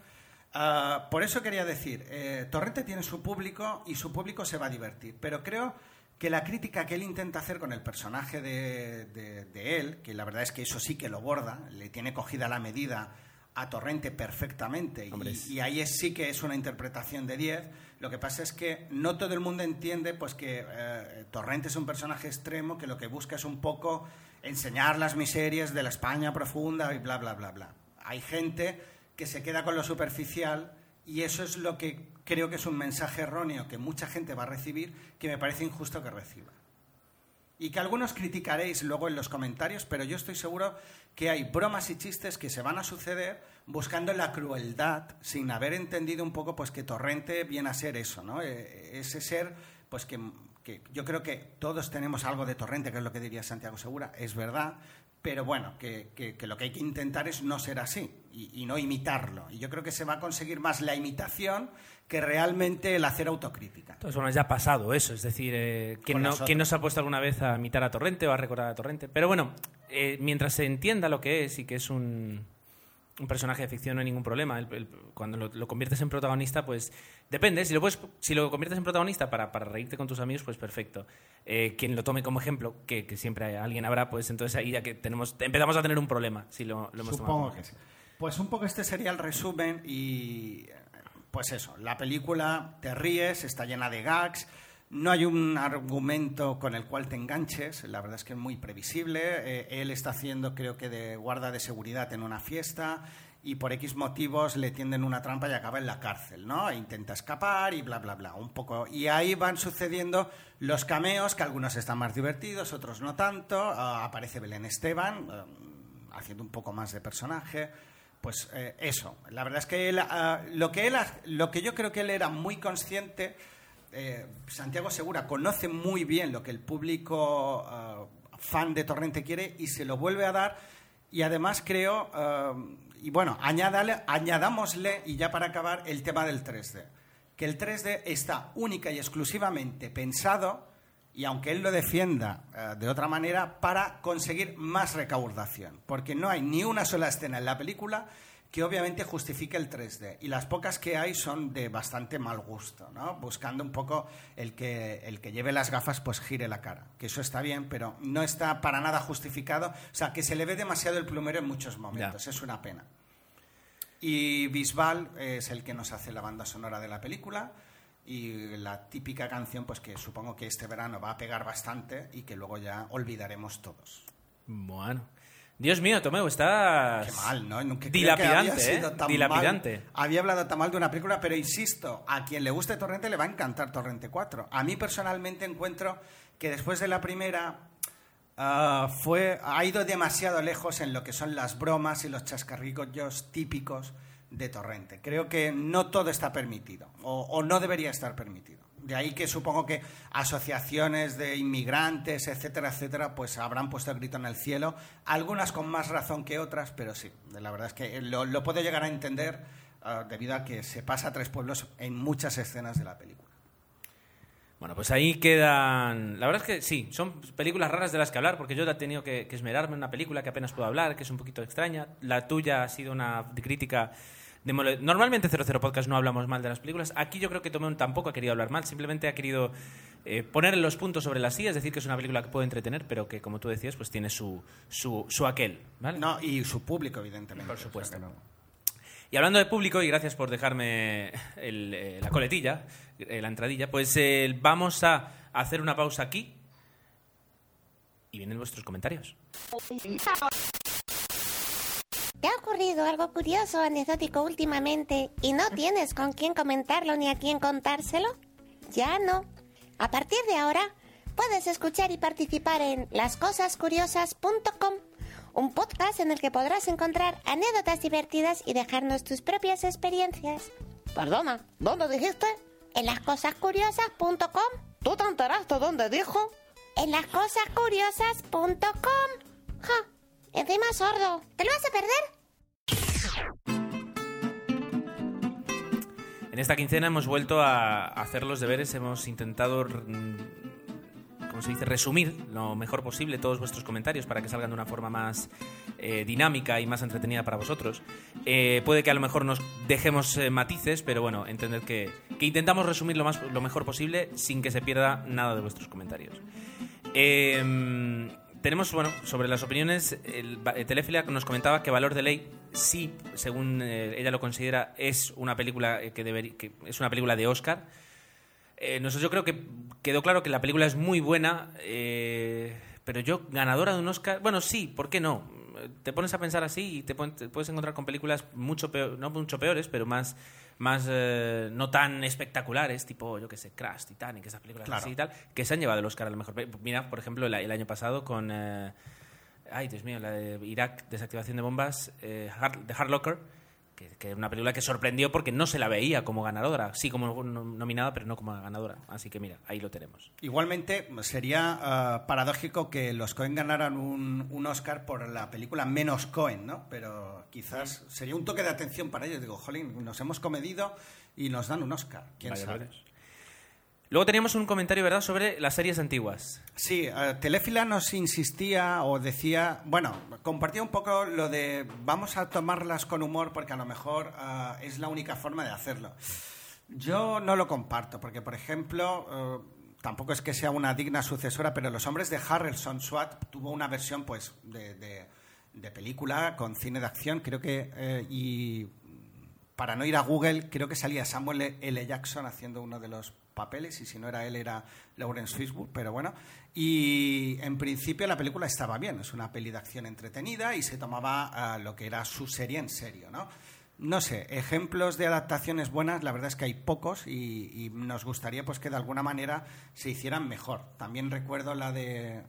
ah, por eso quería decir, eh, Torrente tiene su público y su público se va a divertir, pero creo que la crítica que él intenta hacer con el personaje de, de- de él, que la verdad es que eso sí que lo borda, le tiene cogida la medida a Torrente perfectamente, y, y ahí es, sí que es una interpretación de 10. Lo que pasa es que no todo el mundo entiende pues que eh, Torrente es un personaje extremo que lo que busca es un poco enseñar las miserias de la España profunda y bla, bla, bla, bla. Hay gente que se queda con lo superficial y eso es lo que creo que es un mensaje erróneo que mucha gente va a recibir que me parece injusto que reciba. Y que algunos criticaréis luego en los comentarios, pero yo estoy seguro que hay bromas y chistes que se van a suceder buscando la crueldad sin haber entendido un poco pues que Torrente viene a ser eso, ¿no? Eh, Ese ser pues que, que yo creo que todos tenemos algo de Torrente, que es lo que diría Santiago Segura, es verdad, pero bueno, que, que- que lo que hay que intentar es no ser así y, y no imitarlo. Y yo creo que se va a conseguir más la imitación que realmente el hacer autocrítica. Todas formas, ya ha pasado eso. Es decir, eh, ¿quién, no, quién no se ha puesto alguna vez a imitar a Torrente o a recordar a Torrente? Pero bueno, eh, mientras se entienda lo que es y que es un, un personaje de ficción, no hay ningún problema. Cuando lo, conviertes en protagonista, pues depende. Si lo, puedes, si lo conviertes en protagonista para, para reírte con tus amigos, pues perfecto. Eh, quien lo tome como ejemplo, que, que siempre alguien habrá, pues entonces ahí ya que tenemos, empezamos a tener un problema. Supongo que sí. Pues un poco este sería el resumen y pues eso, la película te ríes, está llena de gags, no hay un argumento con el cual te enganches, la verdad es que es muy previsible, eh, él está haciendo creo que de guarda de seguridad en una fiesta y por X motivos le tienden una trampa y acaba en la cárcel, ¿no? E intenta escapar y bla, bla, bla, un poco. Y ahí van sucediendo los cameos, que algunos están más divertidos, otros no tanto. Ah, aparece Belén Esteban, eh, haciendo un poco más de personaje. Pues eh, eso, la verdad es que él, ah, lo, que él, lo que yo creo que él era muy consciente, eh, Santiago Segura conoce muy bien lo que el público ah, fan de Torrente quiere y se lo vuelve a dar. Y además creo, ah, y bueno, añádale, añadámosle, y ya para acabar, el tema del 3D. Que el 3D está única y exclusivamente pensado y aunque él lo defienda eh, de otra manera, para conseguir más recaudación. Porque no hay ni una sola escena en la película que obviamente justifique el 3D. Y las pocas que hay son de bastante mal gusto, ¿no? Buscando un poco el que, el que lleve las gafas pues gire la cara. Que eso está bien, pero no está para nada justificado. O sea, que se le ve demasiado el plumero en muchos momentos. Es una pena. Y Bisbal es el que nos hace la banda sonora de la película y la típica canción pues que supongo que este verano va a pegar bastante y que luego ya olvidaremos todos. Bueno. Dios mío, Tomeu, estás... Qué mal, ¿no? Nunca Dilapidante, había sido ¿eh? tan Dilapidante. mal. Había hablado tan mal de una película, pero insisto, a quien le guste Torrente le va a encantar Torrente 4. A mí personalmente encuentro que después de la primera ah, fue, ha ido demasiado lejos en lo que son las bromas y los chascarrillos típicos de Torrente. Creo que no todo está permitido o, o no debería estar permitido. De ahí que supongo que asociaciones de inmigrantes, etcétera, etcétera, pues habrán puesto el grito en el cielo, algunas con más razón que otras, pero sí, la verdad es que lo, lo puedo llegar a entender ah, debido a que se pasa a tres pueblos en muchas escenas de la película. Bueno, pues ahí quedan. La verdad es que sí, son películas raras de las que hablar, porque yo he tenido que, que esmerarme en una película que apenas puedo hablar, que es un poquito extraña. La tuya ha sido una crítica. De Normalmente 00 Podcast no hablamos mal de las películas. Aquí yo creo que Tomón tampoco ha querido hablar mal, simplemente ha querido eh, poner los puntos sobre las sillas, es decir, que es una película que puede entretener, pero que, como tú decías, pues tiene su, su, su aquel. ¿vale? No, y su público, evidentemente. Por o sea supuesto. no. Y hablando de público, y gracias por dejarme el, eh, la coletilla, eh, la entradilla, pues eh, vamos a hacer una pausa aquí y vienen vuestros comentarios. ¿Te ha ocurrido algo curioso o anecdótico últimamente y no tienes con quién comentarlo ni a quién contárselo? Ya no. A partir de ahora, puedes escuchar y participar en lascosascuriosas.com, un podcast en el que podrás encontrar anécdotas divertidas y dejarnos tus propias experiencias. Perdona, ¿dónde dijiste? En lascosascuriosas.com. ¿Tú te enteraste dónde dijo? En lascosascuriosas.com. Ja, encima sordo. ¿Te lo vas a perder? En esta quincena hemos vuelto a hacer los deberes, hemos intentado, mm, como se dice, resumir lo mejor posible todos vuestros comentarios para que salgan de una forma más eh, dinámica y más entretenida para vosotros. Eh, puede que a lo mejor nos dejemos eh, matices, pero bueno, entended que, intentamos resumir lo, más, lo mejor posible sin que se pierda nada de vuestros comentarios. Eh, tenemos, bueno, sobre las opiniones, el, el Telefila nos comentaba que Valor de Ley, sí, según eh, ella lo considera, es una película eh, que, debería, que es una película de Oscar. Eh, yo creo que quedó claro que la película es muy buena, eh, pero yo, ganadora de un Oscar, bueno, sí, ¿por qué no? Te pones a pensar así y te, te puedes encontrar con películas mucho peor, no mucho peores, pero más, más eh, no tan espectaculares, tipo, yo qué sé, Crash, Titanic, esas películas Claro. así y tal, que se han llevado el Oscar a lo mejor. Mira, por ejemplo, el, el año pasado con... eh, ay, Dios mío, la de Irak, desactivación de bombas, eh, Hard- de Hard Locker, que, que es una película que sorprendió porque no se la veía como ganadora, sí como no- nominada, pero no como ganadora. Así que mira, ahí lo tenemos. Igualmente, sería ah, paradójico que los Cohen ganaran un, un Oscar por la película menos Cohen, ¿no? Pero quizás sería un toque de atención para ellos. Digo, jolín, nos hemos comedido y nos dan un Oscar. ¿Quién Vaya sabe? Luego teníamos un comentario, ¿verdad?, sobre las series antiguas. Sí, eh, Telefila nos insistía o decía, bueno, compartía un poco lo de vamos a tomarlas con humor porque a lo mejor ah, es la única forma de hacerlo. Yo no lo comparto porque, por ejemplo, eh, tampoco es que sea una digna sucesora, pero Los Hombres de Harrelson Swat tuvo una versión, pues, de, película con cine de acción, creo que, eh, y para no ir a Google, creo que salía Samuel L. Jackson haciendo uno de los papeles, y si no era él, era Lawrence Fishburne, pero bueno. Y en principio la película estaba bien, es una peli de acción entretenida y se tomaba ah, lo que era su serie en serio, ¿no? No sé, ejemplos de adaptaciones buenas, la verdad es que hay pocos y, y nos gustaría pues que de alguna manera se hicieran mejor. También recuerdo la de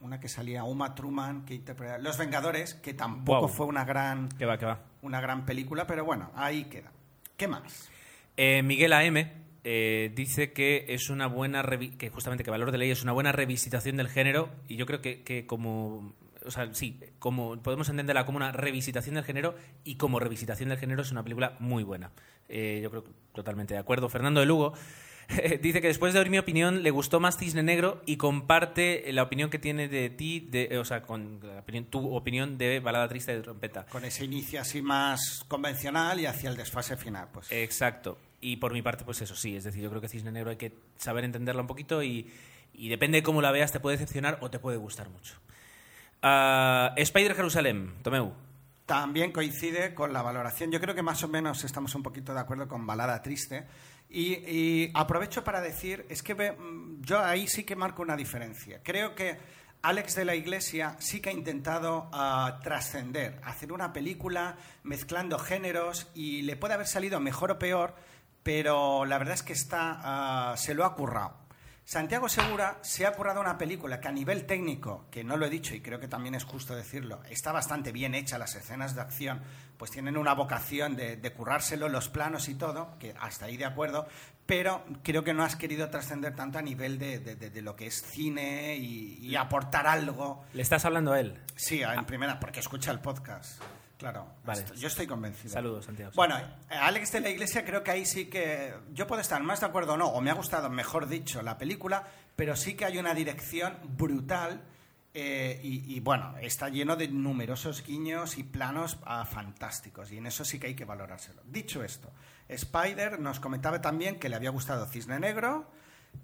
una que salía Uma Truman, que interpretaba Los Vengadores, que tampoco fue una gran Que va, que va. una gran película, pero bueno, ahí queda. ¿Qué más? Eh, Miguel AM eh, dice que es una buena que justamente que Valor de Ley es una buena revisitación del género y yo creo que, que como o sea, sí, como podemos entenderla como una revisitación del género y como revisitación del género es una película muy buena. Eh, yo creo que totalmente de acuerdo. Fernando de Lugo dice que después de oír mi opinión le gustó más Cisne Negro y comparte la opinión que tiene de ti, de, o sea, con la opinión- tu opinión de Balada Triste de Trompeta. Con ese inicio así más convencional y hacia el desfase final. Pues Exacto. Y por mi parte, pues eso sí. Es decir, yo creo que Cisne Negro hay que saber entenderla un poquito y, y depende de cómo la veas, te puede decepcionar o te puede gustar mucho. Ah, Spider Jerusalén, Tomeu. también coincide con la valoración. Yo creo que más o menos estamos un poquito de acuerdo con Balada Triste. Y, y aprovecho para decir, es que ve- mm, yo ahí sí que marco una diferencia. Creo que Alex de la Iglesia sí que ha intentado ah, trascender, hacer una película mezclando géneros y le puede haber salido mejor o peor, pero la verdad es que está, ah, se lo ha currado. Santiago Segura se ha currado una película que a nivel técnico, que no lo he dicho y creo que también es justo decirlo, está bastante bien hecha, las escenas de acción, pues tienen una vocación de, de currárselo, los planos y todo, que hasta ahí de acuerdo, pero creo que no has querido trascender tanto a nivel de, de- de- de lo que es cine y, y aportar algo. ¿Le estás hablando a él? Sí, en primera, porque escucha el podcast. Claro, Vale. yo estoy convencido. Saludos, Santiago. Bueno, eh, Alex de la Iglesia creo que ahí sí que yo puedo estar más de acuerdo o no, o me ha gustado, mejor dicho, la película, pero sí que hay una dirección brutal eh, y, y, bueno, está lleno de numerosos guiños y planos ah, fantásticos y en eso sí que hay que valorárselo. Dicho esto, Spider nos comentaba también que le había gustado Cisne Negro,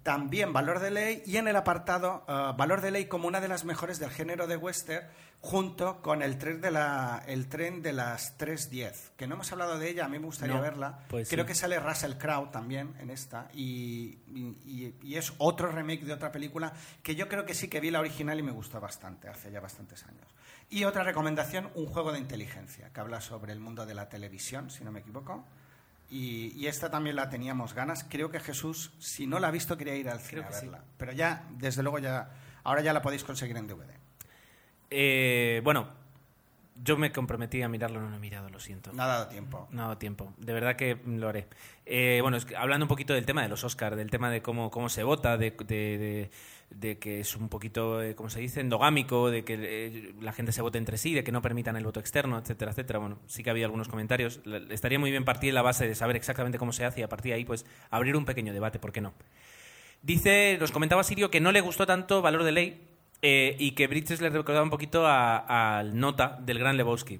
también Valor de Ley y en el apartado ah, Valor de Ley como una de las mejores del género de western junto con el tren de, la, el tren de las 3.10, que no hemos hablado de ella, a mí me gustaría No, verla. pues Creo sí. que sale Russell Crowe también en esta y- y- y es otro remake de otra película que yo creo que sí que vi la original y me gustó bastante, hace ya bastantes años. Y otra recomendación, un juego de inteligencia, que habla sobre el mundo de la televisión, si no me equivoco. Y, y esta también la teníamos ganas. Creo que Jesús, si no la ha visto, quería ir al cine Creo a sí. verla. Pero ya, desde luego, ya ahora ya la podéis conseguir en DVD. Eh, bueno, Yo me comprometí a mirarlo, no lo he mirado, lo siento. No ha dado tiempo. No ha dado tiempo. De verdad que lo haré. Eh, bueno, es que hablando un poquito del tema de los Oscars, del tema de cómo, cómo se vota, de, de- de- de que es un poquito, eh, ¿cómo se dice?, endogámico, de que eh, la gente se vote entre sí, de que no permitan el voto externo, etcétera, etcétera. Bueno, sí que había algunos comentarios. Estaría muy bien partir de la base de saber exactamente cómo se hace y a partir de ahí, pues, abrir un pequeño debate, ¿por qué no? Dice, nos comentaba Sirio que no le gustó tanto Valor de Ley eh, y que Bridges le recordaba un poquito al Nota del gran Lebowski.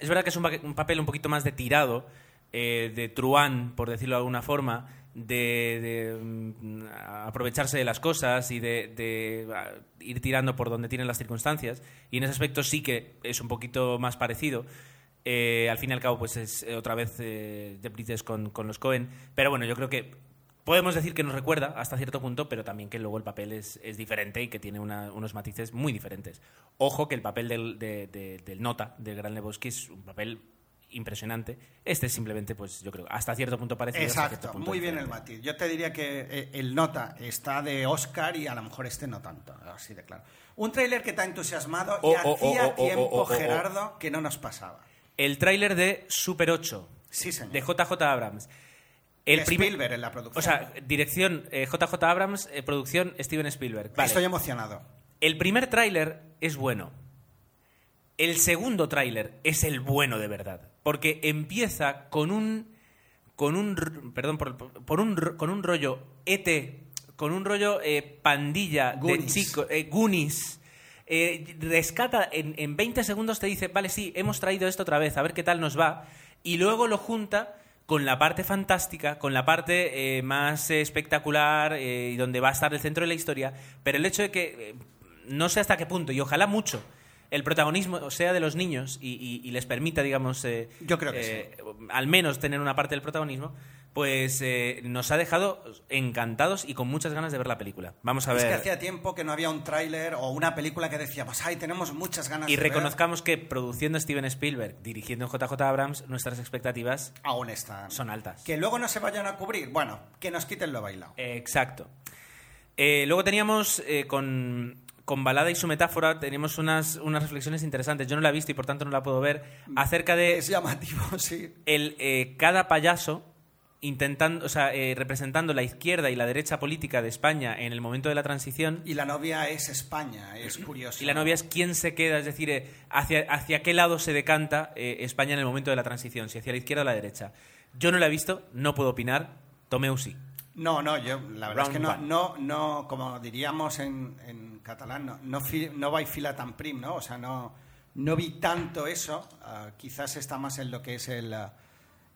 Es verdad que es un, un papel un poquito más de tirado, eh, de truán, por decirlo de alguna forma, de, de, mm, aprovecharse de las cosas y de, de, ah, ir tirando por donde tienen las circunstancias. Y en ese aspecto sí que es un poquito más parecido. Eh, al fin y al cabo, pues es eh, otra vez eh, de Bridges con, con los Cohen. Pero bueno, yo creo que podemos decir que nos recuerda hasta cierto punto, pero también que luego el papel es, es diferente y que tiene una- unos matices muy diferentes. Ojo que el papel del, de- de- del Nota, del Gran Lebowski, es un papel impresionante. Este es simplemente, pues yo creo, hasta cierto punto parecido. hasta Exacto, punto muy bien el matiz. Yo te diría que eh, el nota está de Oscar y a lo mejor este no tanto, así de claro. Un tráiler que te ha entusiasmado y Oh, oh, oh, hacía oh, tiempo. Gerardo, que no nos pasaba. El tráiler de Super 8, Sí, señor. de JJ Abrams. El primer- Spielberg en la producción. O sea, dirección eh, JJ Abrams, eh, producción Steven Spielberg. Vale. Estoy emocionado. El primer tráiler es bueno. El segundo tráiler es el bueno de verdad. Porque empieza con un. con un. perdón, por, por un, con un rollo ET, con un rollo eh, pandilla Goonies. de chicos. Goonies. Eh, rescata en, en 20 segundos, te dice, vale, sí, hemos traído esto otra vez, a ver qué tal nos va. Y luego lo junta con la parte fantástica, con la parte eh, más espectacular eh, y donde va a estar el centro de la historia. Pero el hecho de que, eh, no sé hasta qué punto, y ojalá mucho, el protagonismo sea de los niños y, y- y les permita, digamos, Yo creo que al menos tener una parte del protagonismo, pues eh, nos ha dejado encantados y con muchas ganas de ver la película. Vamos a Es ver. que hacía tiempo que no había un tráiler o una película que decíamos, ay, tenemos muchas ganas Y de ver". reconozcamos que produciendo Steven Spielberg, dirigiendo JJ Abrams, nuestras expectativas Aún están. son altas. Que luego no se vayan a cubrir. Bueno, que nos quiten lo bailado. Eh, Exacto. Eh, luego teníamos eh, con, con Balada y su metáfora, teníamos unas, unas reflexiones interesantes. Yo no la he visto y por tanto no la puedo ver. Acerca de Es llamativo, sí. el, eh, cada payaso intentando, o sea, eh, representando la izquierda y la derecha política de España en el momento de la transición. Y la novia es España, es curioso. Y la novia es quién se queda, es decir, eh, hacia, hacia qué lado se decanta eh, España en el momento de la transición, si hacia la izquierda o la derecha. Yo no la he visto, no puedo opinar. Tomeu sí. No, no, yo la verdad es que no, no, no como diríamos en, en catalán, no, no, fi- no vai fila tan prim, ¿no? O sea, no, no vi tanto eso. ah, quizás está más en lo que es el,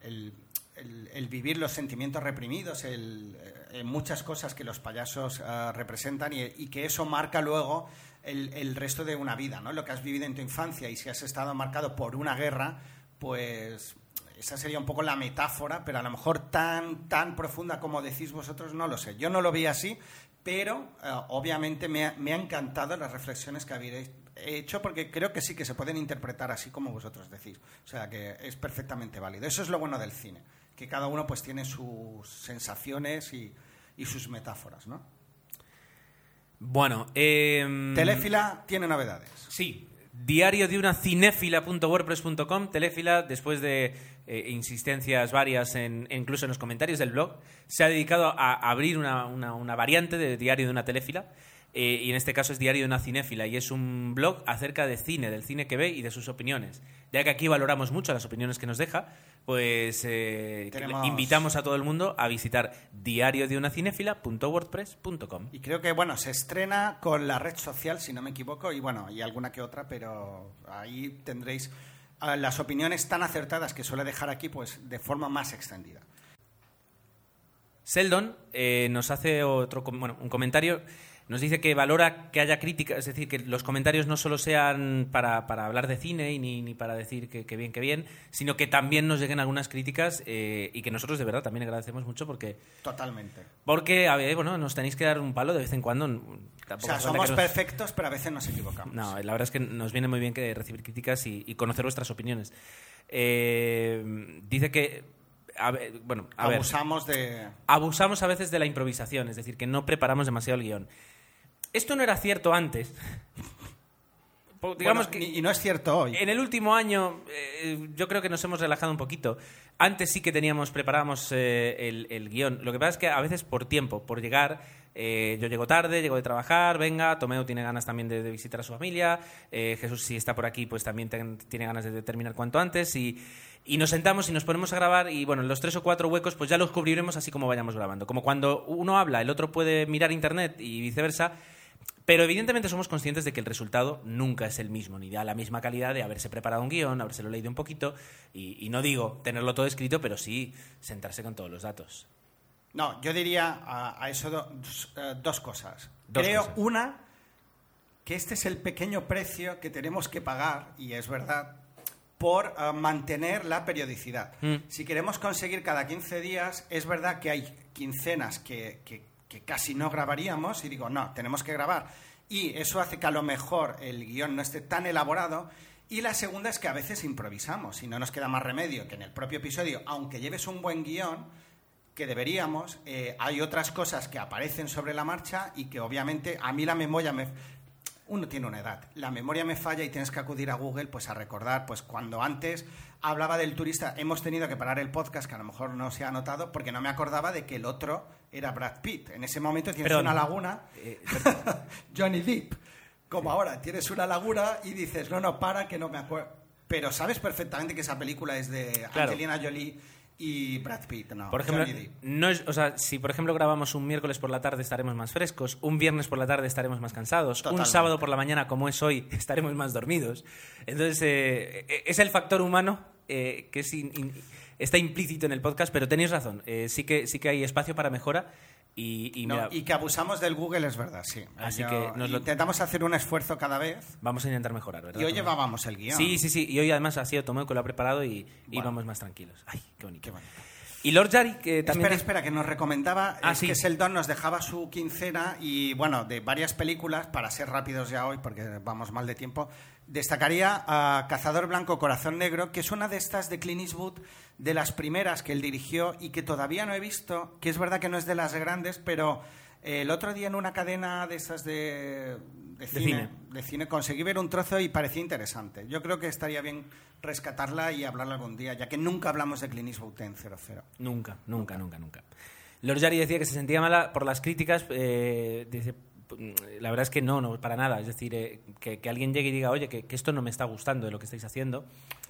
el, el- vivir los sentimientos reprimidos, el, eh, muchas cosas que los payasos ah, representan y, que eso marca luego el, resto de una vida, ¿no? Lo que has vivido en tu infancia y si has estado marcado por una guerra, pues esa sería un poco la metáfora, pero a lo mejor tan, tan profunda como decís vosotros, no lo sé. Yo no lo vi así, pero eh, obviamente me me ha encantado las reflexiones que habéis hecho, porque creo que sí que se pueden interpretar así como vosotros decís. O sea, que es perfectamente válido. Eso es lo bueno del cine, que cada uno pues tiene sus sensaciones y, y sus metáforas, ¿no? Bueno, eh, Telefila tiene novedades. Sí, diario de una cinéfila.wordpress.com, Telefila, después de eh, insistencias varias, en, incluso en los comentarios del blog, se ha dedicado a abrir una, una- una variante de diario de una teléfila. Eh, y en este caso es Diario de una cinéfila y es un blog acerca de cine, del cine que ve y de sus opiniones. Ya que aquí valoramos mucho las opiniones que nos deja, pues eh, Tenemos- invitamos a todo el mundo a visitar diario de una cinéfila.wordpress.com. Y creo que, bueno, se estrena con la red social, si no me equivoco, y bueno, y alguna que otra, pero ahí tendréis ah, las opiniones tan acertadas que suele dejar aquí, pues de forma más extendida. Seldon eh, nos hace otro com- bueno, un comentario. Nos dice que valora que haya crítica, es decir, que los comentarios no solo sean para, para hablar de cine y ni, ni para decir que, que bien, que bien, sino que también nos lleguen algunas críticas eh, y que nosotros de verdad también agradecemos mucho porque, Totalmente. porque a ver, bueno, nos tenéis que dar un palo de vez en cuando. O sea, somos nos- perfectos, pero a veces nos equivocamos. no, la verdad es que nos viene muy bien que recibir críticas y, y conocer vuestras opiniones. Eh, dice que, a ver, bueno, a ver, Abusamos de... abusamos a veces de la improvisación, es decir, que no preparamos demasiado el guion. Esto no era cierto antes, digamos Bueno, que y, no es cierto hoy. en el último año eh, yo creo que nos hemos relajado un poquito. Antes sí que teníamos, preparábamos eh, el, el guion. Lo que pasa es que a veces por tiempo, por llegar, eh, yo llego tarde, llego de trabajar, venga, Tomeo tiene ganas también de, de visitar a su familia, Jesús si está por aquí pues también ten- tiene ganas de terminar cuanto antes y, y nos sentamos y nos ponemos a grabar y bueno, los tres o cuatro huecos pues ya los cubriremos así como vayamos grabando. Como cuando uno habla, el otro puede mirar internet y viceversa. Pero evidentemente somos conscientes de que el resultado nunca es el mismo, ni da la misma calidad de haberse preparado un guion, habérselo leído un poquito, y, y no digo tenerlo todo escrito, pero sí sentarse con todos los datos. No, yo diría a, a eso do- dos, eh, dos cosas. Dos Creo, cosas. una, que este es el pequeño precio que tenemos que pagar, y es verdad, por eh, mantener la periodicidad. Mm. Si queremos conseguir cada 15 días, es verdad que hay quincenas que, que- que casi no grabaríamos, y digo, no, tenemos que grabar. Y eso hace que a lo mejor el guion no esté tan elaborado. Y la segunda es que a veces improvisamos y no nos queda más remedio que en el propio episodio, aunque lleves un buen guion, que deberíamos, eh, hay otras cosas que aparecen sobre la marcha y que obviamente a mí la memoria me... Uno tiene una edad, la memoria me falla y tienes que acudir a Google pues a recordar, pues cuando antes hablaba del turista, hemos tenido que parar el podcast, que a lo mejor no se ha notado, porque no me acordaba de que el otro era Brad Pitt. En ese momento tienes Perdón. una laguna, Eh, Johnny Depp, como ahora, tienes una laguna y dices, no, no, para, que no me acuerdo. Pero sabes perfectamente que esa película es de Claro. Angelina Jolie y Brad Pitt, ¿no? Por ejemplo, no es- o sea, si por ejemplo grabamos un miércoles por la tarde estaremos más frescos, un viernes por la tarde estaremos más cansados, un sábado por la mañana como es hoy estaremos más dormidos. Entonces, eh, eh, es el factor humano eh, que es in- in- está implícito en el podcast, pero tenéis razón, eh, sí, que, sí que hay espacio para mejora y, y No, mira, y que abusamos del Google es verdad, sí. Así Yo- que nos lo- intentamos hacer un esfuerzo cada vez vamos a intentar mejorar, ¿verdad? y hoy llevábamos el guion. Sí, sí, sí, y hoy además ha sido Tomeo que lo ha preparado y, y Bueno. vamos más tranquilos. Ay, qué bonito. Qué bonito. Y Lord Yari, que también... Espera, espera, que nos recomendaba, Ah, es sí. que Seldon nos dejaba su quincena y, bueno, de varias películas, para ser rápidos ya hoy, porque vamos mal de tiempo, destacaría a Cazador Blanco Corazón Negro, que es una de estas de Clint Eastwood, de las primeras que él dirigió y que todavía no he visto, que es verdad que no es de las grandes, pero eh, el otro día en una cadena de esas de, de cine, cine. de cine conseguí ver un trozo y parecía interesante. Yo creo que estaría bien rescatarla y hablarla algún día, ya que nunca hablamos de Clint Eastwood en 00. Nunca, nunca, nunca, nunca. Lord Yari decía que se sentía mala por las críticas. eh, dice, "Mm, la verdad es que no, no, para nada. Es decir, eh, que, que alguien llegue y diga, oye, que, que esto no me está gustando de lo que estáis haciendo.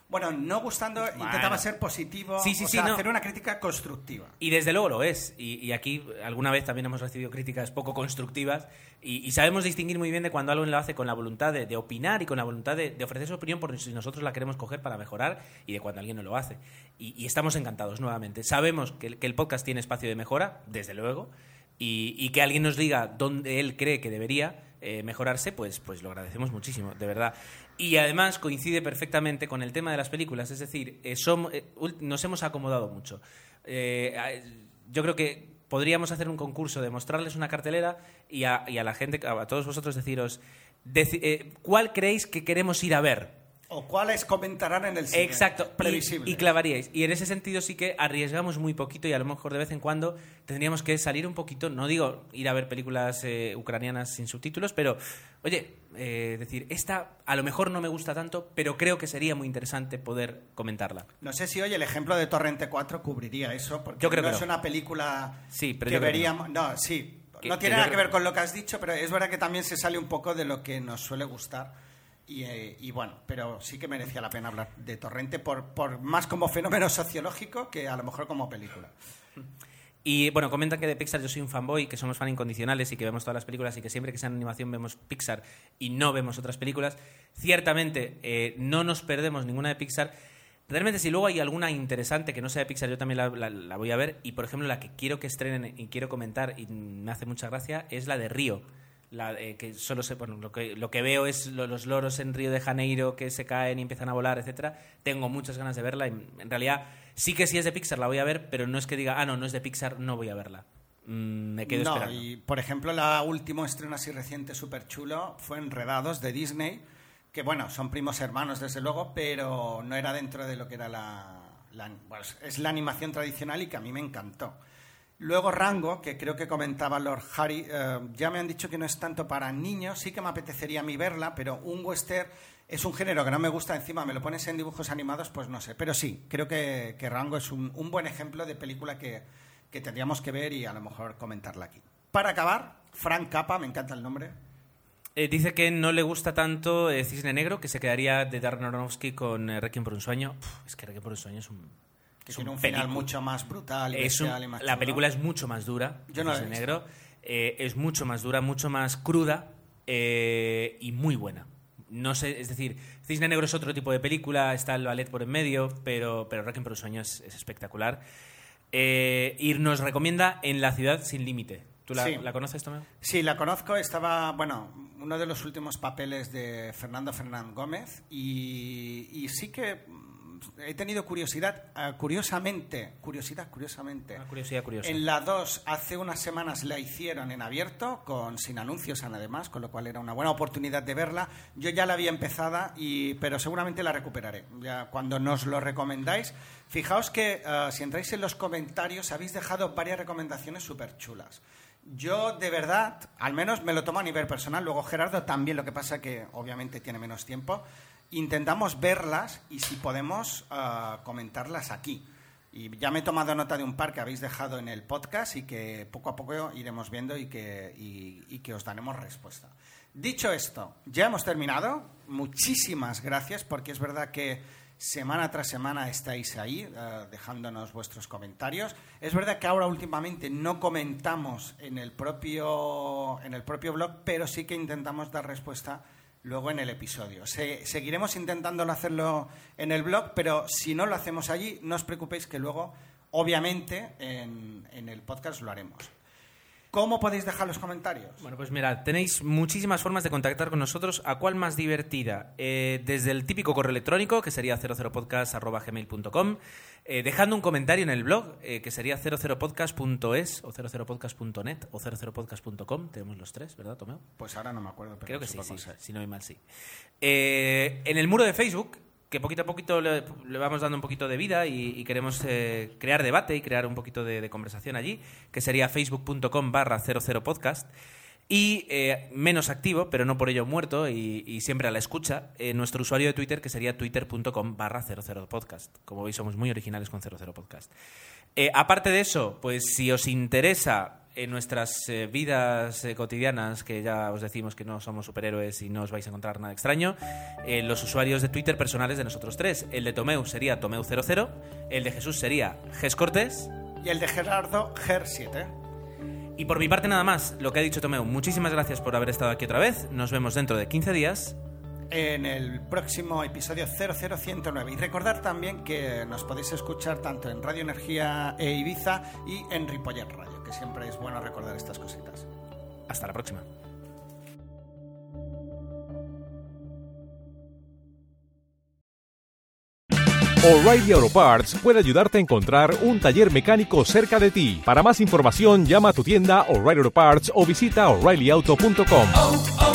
Bueno, no gustando, intentaba ser positivo, Sí, sí, o sí, sea, no. hacer una crítica constructiva. Y desde luego lo es. Y, y aquí alguna vez también hemos recibido críticas poco constructivas y, y sabemos distinguir muy bien de cuando alguien lo hace con la voluntad de, de opinar y con la voluntad de, de ofrecer su opinión por si nosotros la queremos coger para mejorar y de cuando alguien no lo hace. Y, y estamos encantados nuevamente. Sabemos que, el- que el podcast tiene espacio de mejora, desde luego, y, que alguien nos diga dónde él cree que debería eh, mejorarse, pues, pues lo agradecemos muchísimo, de verdad. Y además coincide perfectamente con el tema de las películas, es decir, eh, eh, nos hemos acomodado mucho. Eh, yo creo que podríamos hacer un concurso de mostrarles una cartelera y a, la gente, a, todos vosotros deciros, deci- ¿cuál creéis que queremos ir a ver? O cuáles comentarán en el cine. Exacto, Previsible. Y, y clavaríais. Y en ese sentido sí que arriesgamos muy poquito y a lo mejor de vez en cuando tendríamos que salir un poquito, no digo ir a ver películas eh, ucranianas sin subtítulos, pero oye, eh, decir, esta a lo mejor no me gusta tanto, pero creo que sería muy interesante poder comentarla. No sé si hoy el ejemplo de Torrente 4 cubriría eso, porque Yo creo no que es no. una película Sí, pero que veríamos... No, sí. Que- no tiene nada que ver con lo que has dicho, pero es verdad que también se sale un poco de lo que nos suele gustar. Y, eh, y bueno, pero sí que merecía la pena hablar de Torrente por, por más como fenómeno sociológico que a lo mejor como película. Y bueno, comentan que de Pixar yo soy un fanboy, que somos fan incondicionales y que vemos todas las películas y que siempre que sean animación vemos Pixar y no vemos otras películas. Ciertamente eh, no nos perdemos ninguna de Pixar. Realmente si luego hay alguna interesante que no sea de Pixar, yo también la, la- la voy a ver. Y por ejemplo, la que quiero que estrenen y quiero comentar y me hace mucha gracia es la de Río. La, eh, que solo sé, bueno, lo que, lo que veo es lo- los loros en Río de Janeiro que se caen y empiezan a volar, etcétera. Tengo muchas ganas de verla. Y en realidad, sí que si es de Pixar la voy a ver, pero no es que diga, ah, no, no es de Pixar, no voy a verla. Mm, me quedo no, esperando. y por ejemplo, la último estreno así reciente súper chulo fue Enredados de Disney, que bueno, son primos hermanos desde luego, pero no era dentro de lo que era la... la- bueno, es la animación tradicional y que a mí me encantó. Luego Rango, que creo que comentaba Lord Harry, eh, ya me han dicho que no es tanto para niños, sí que me apetecería a mí verla, pero un western es un género que no me gusta, encima me lo pones en dibujos animados, pues no sé. Pero sí, creo que, Rango es un, buen ejemplo de película que, que tendríamos que ver y a lo mejor comentarla aquí. Para acabar, Frank Capa, me encanta el nombre. Eh, dice que no le gusta tanto eh, Cisne Negro, que se quedaría de Darren Aronofsky con eh, Requiem por un sueño. Es que Requiem por un sueño es un... Que tiene un final mucho más brutal. Y es un, bestial y más la película es mucho más dura. Yo no la he visto. Negro. Eh, es mucho más dura, mucho más cruda eh, y muy buena. No sé, es decir, Cisne Negro es otro tipo de película, está el ballet por en medio, pero, pero Requiem por un sueño es, es espectacular. Eh, y nos recomienda En la ciudad sin límite. ¿Tú la, Sí. la conoces, Tomeo? Sí, la conozco. Estaba, bueno, uno de los últimos papeles de Fernando Fernán Gómez y, y sí que he tenido curiosidad, ah, curiosamente, curiosidad, curiosamente. Una curiosidad curiosa. En la 2, hace unas semanas la hicieron en abierto, con, sin anuncios además, con lo cual era una buena oportunidad de verla. Yo ya la había empezada, y, pero seguramente la recuperaré. Ya cuando nos lo recomendáis, fijaos que ah, si entráis en los comentarios habéis dejado varias recomendaciones súper chulas. Yo de verdad, al menos me lo tomo a nivel personal, luego Gerardo también, lo que pasa que obviamente tiene menos tiempo, intentamos verlas y si podemos ah, comentarlas aquí. Y ya me he tomado nota de un par que habéis dejado en el podcast y que poco a poco iremos viendo y que, y- y que os daremos respuesta. Dicho esto, ya hemos terminado. Muchísimas gracias porque es verdad que semana tras semana estáis ahí eh, dejándonos vuestros comentarios. Es verdad que ahora últimamente no comentamos en el propio, en el propio blog, pero sí que intentamos dar respuesta luego en el episodio. Se- seguiremos intentándolo hacerlo en el blog, pero si no lo hacemos allí, no os preocupéis que luego, obviamente, en, en el podcast lo haremos. ¿Cómo podéis dejar los comentarios? Bueno, pues mira, tenéis muchísimas formas de contactar con nosotros. ¿A cuál más divertida? Eh, desde el típico correo electrónico, que sería 00podcast.gmail.com, eh, dejando un comentario en el blog, eh, que sería 00podcast.es o 00podcast.net o 00podcast.com. Tenemos los tres, ¿verdad, Tomeo? Pues ahora no me acuerdo, pero Creo que sí, sí, si no hay mal, sí. Eh, en el muro de Facebook, que poquito a poquito le, vamos dando un poquito de vida y, queremos eh, crear debate y crear un poquito de, conversación allí, que sería facebook.com barra 00podcast. Y eh, menos activo, pero no por ello muerto y, siempre a la escucha, eh, nuestro usuario de Twitter, que sería twitter.com barra 00podcast. Como veis, somos muy originales con 00 podcast. Aparte de eso, pues si os interesa en nuestras eh, vidas eh, cotidianas, que ya os decimos que no somos superhéroes y no os vais a encontrar nada extraño, eh, los usuarios de Twitter personales de nosotros tres. El de Tomeu sería Tomeu00, el de Jesús sería Ges Cortés. Y el de Gerardo, Ger7. Y por mi parte nada más, lo que ha dicho Tomeu, muchísimas gracias por haber estado aquí otra vez. Nos vemos dentro de 15 días. en el próximo episodio 00109. Y recordar también que nos podéis escuchar tanto en Radio Energía e Ibiza y en Ripollet Radio, que siempre es bueno recordar estas cositas. Hasta la próxima. O'Reilly Auto Parts puede ayudarte a encontrar un taller mecánico cerca de ti. Para más información, llama a tu tienda O'Reilly Auto Parts o visita oreillyauto.com.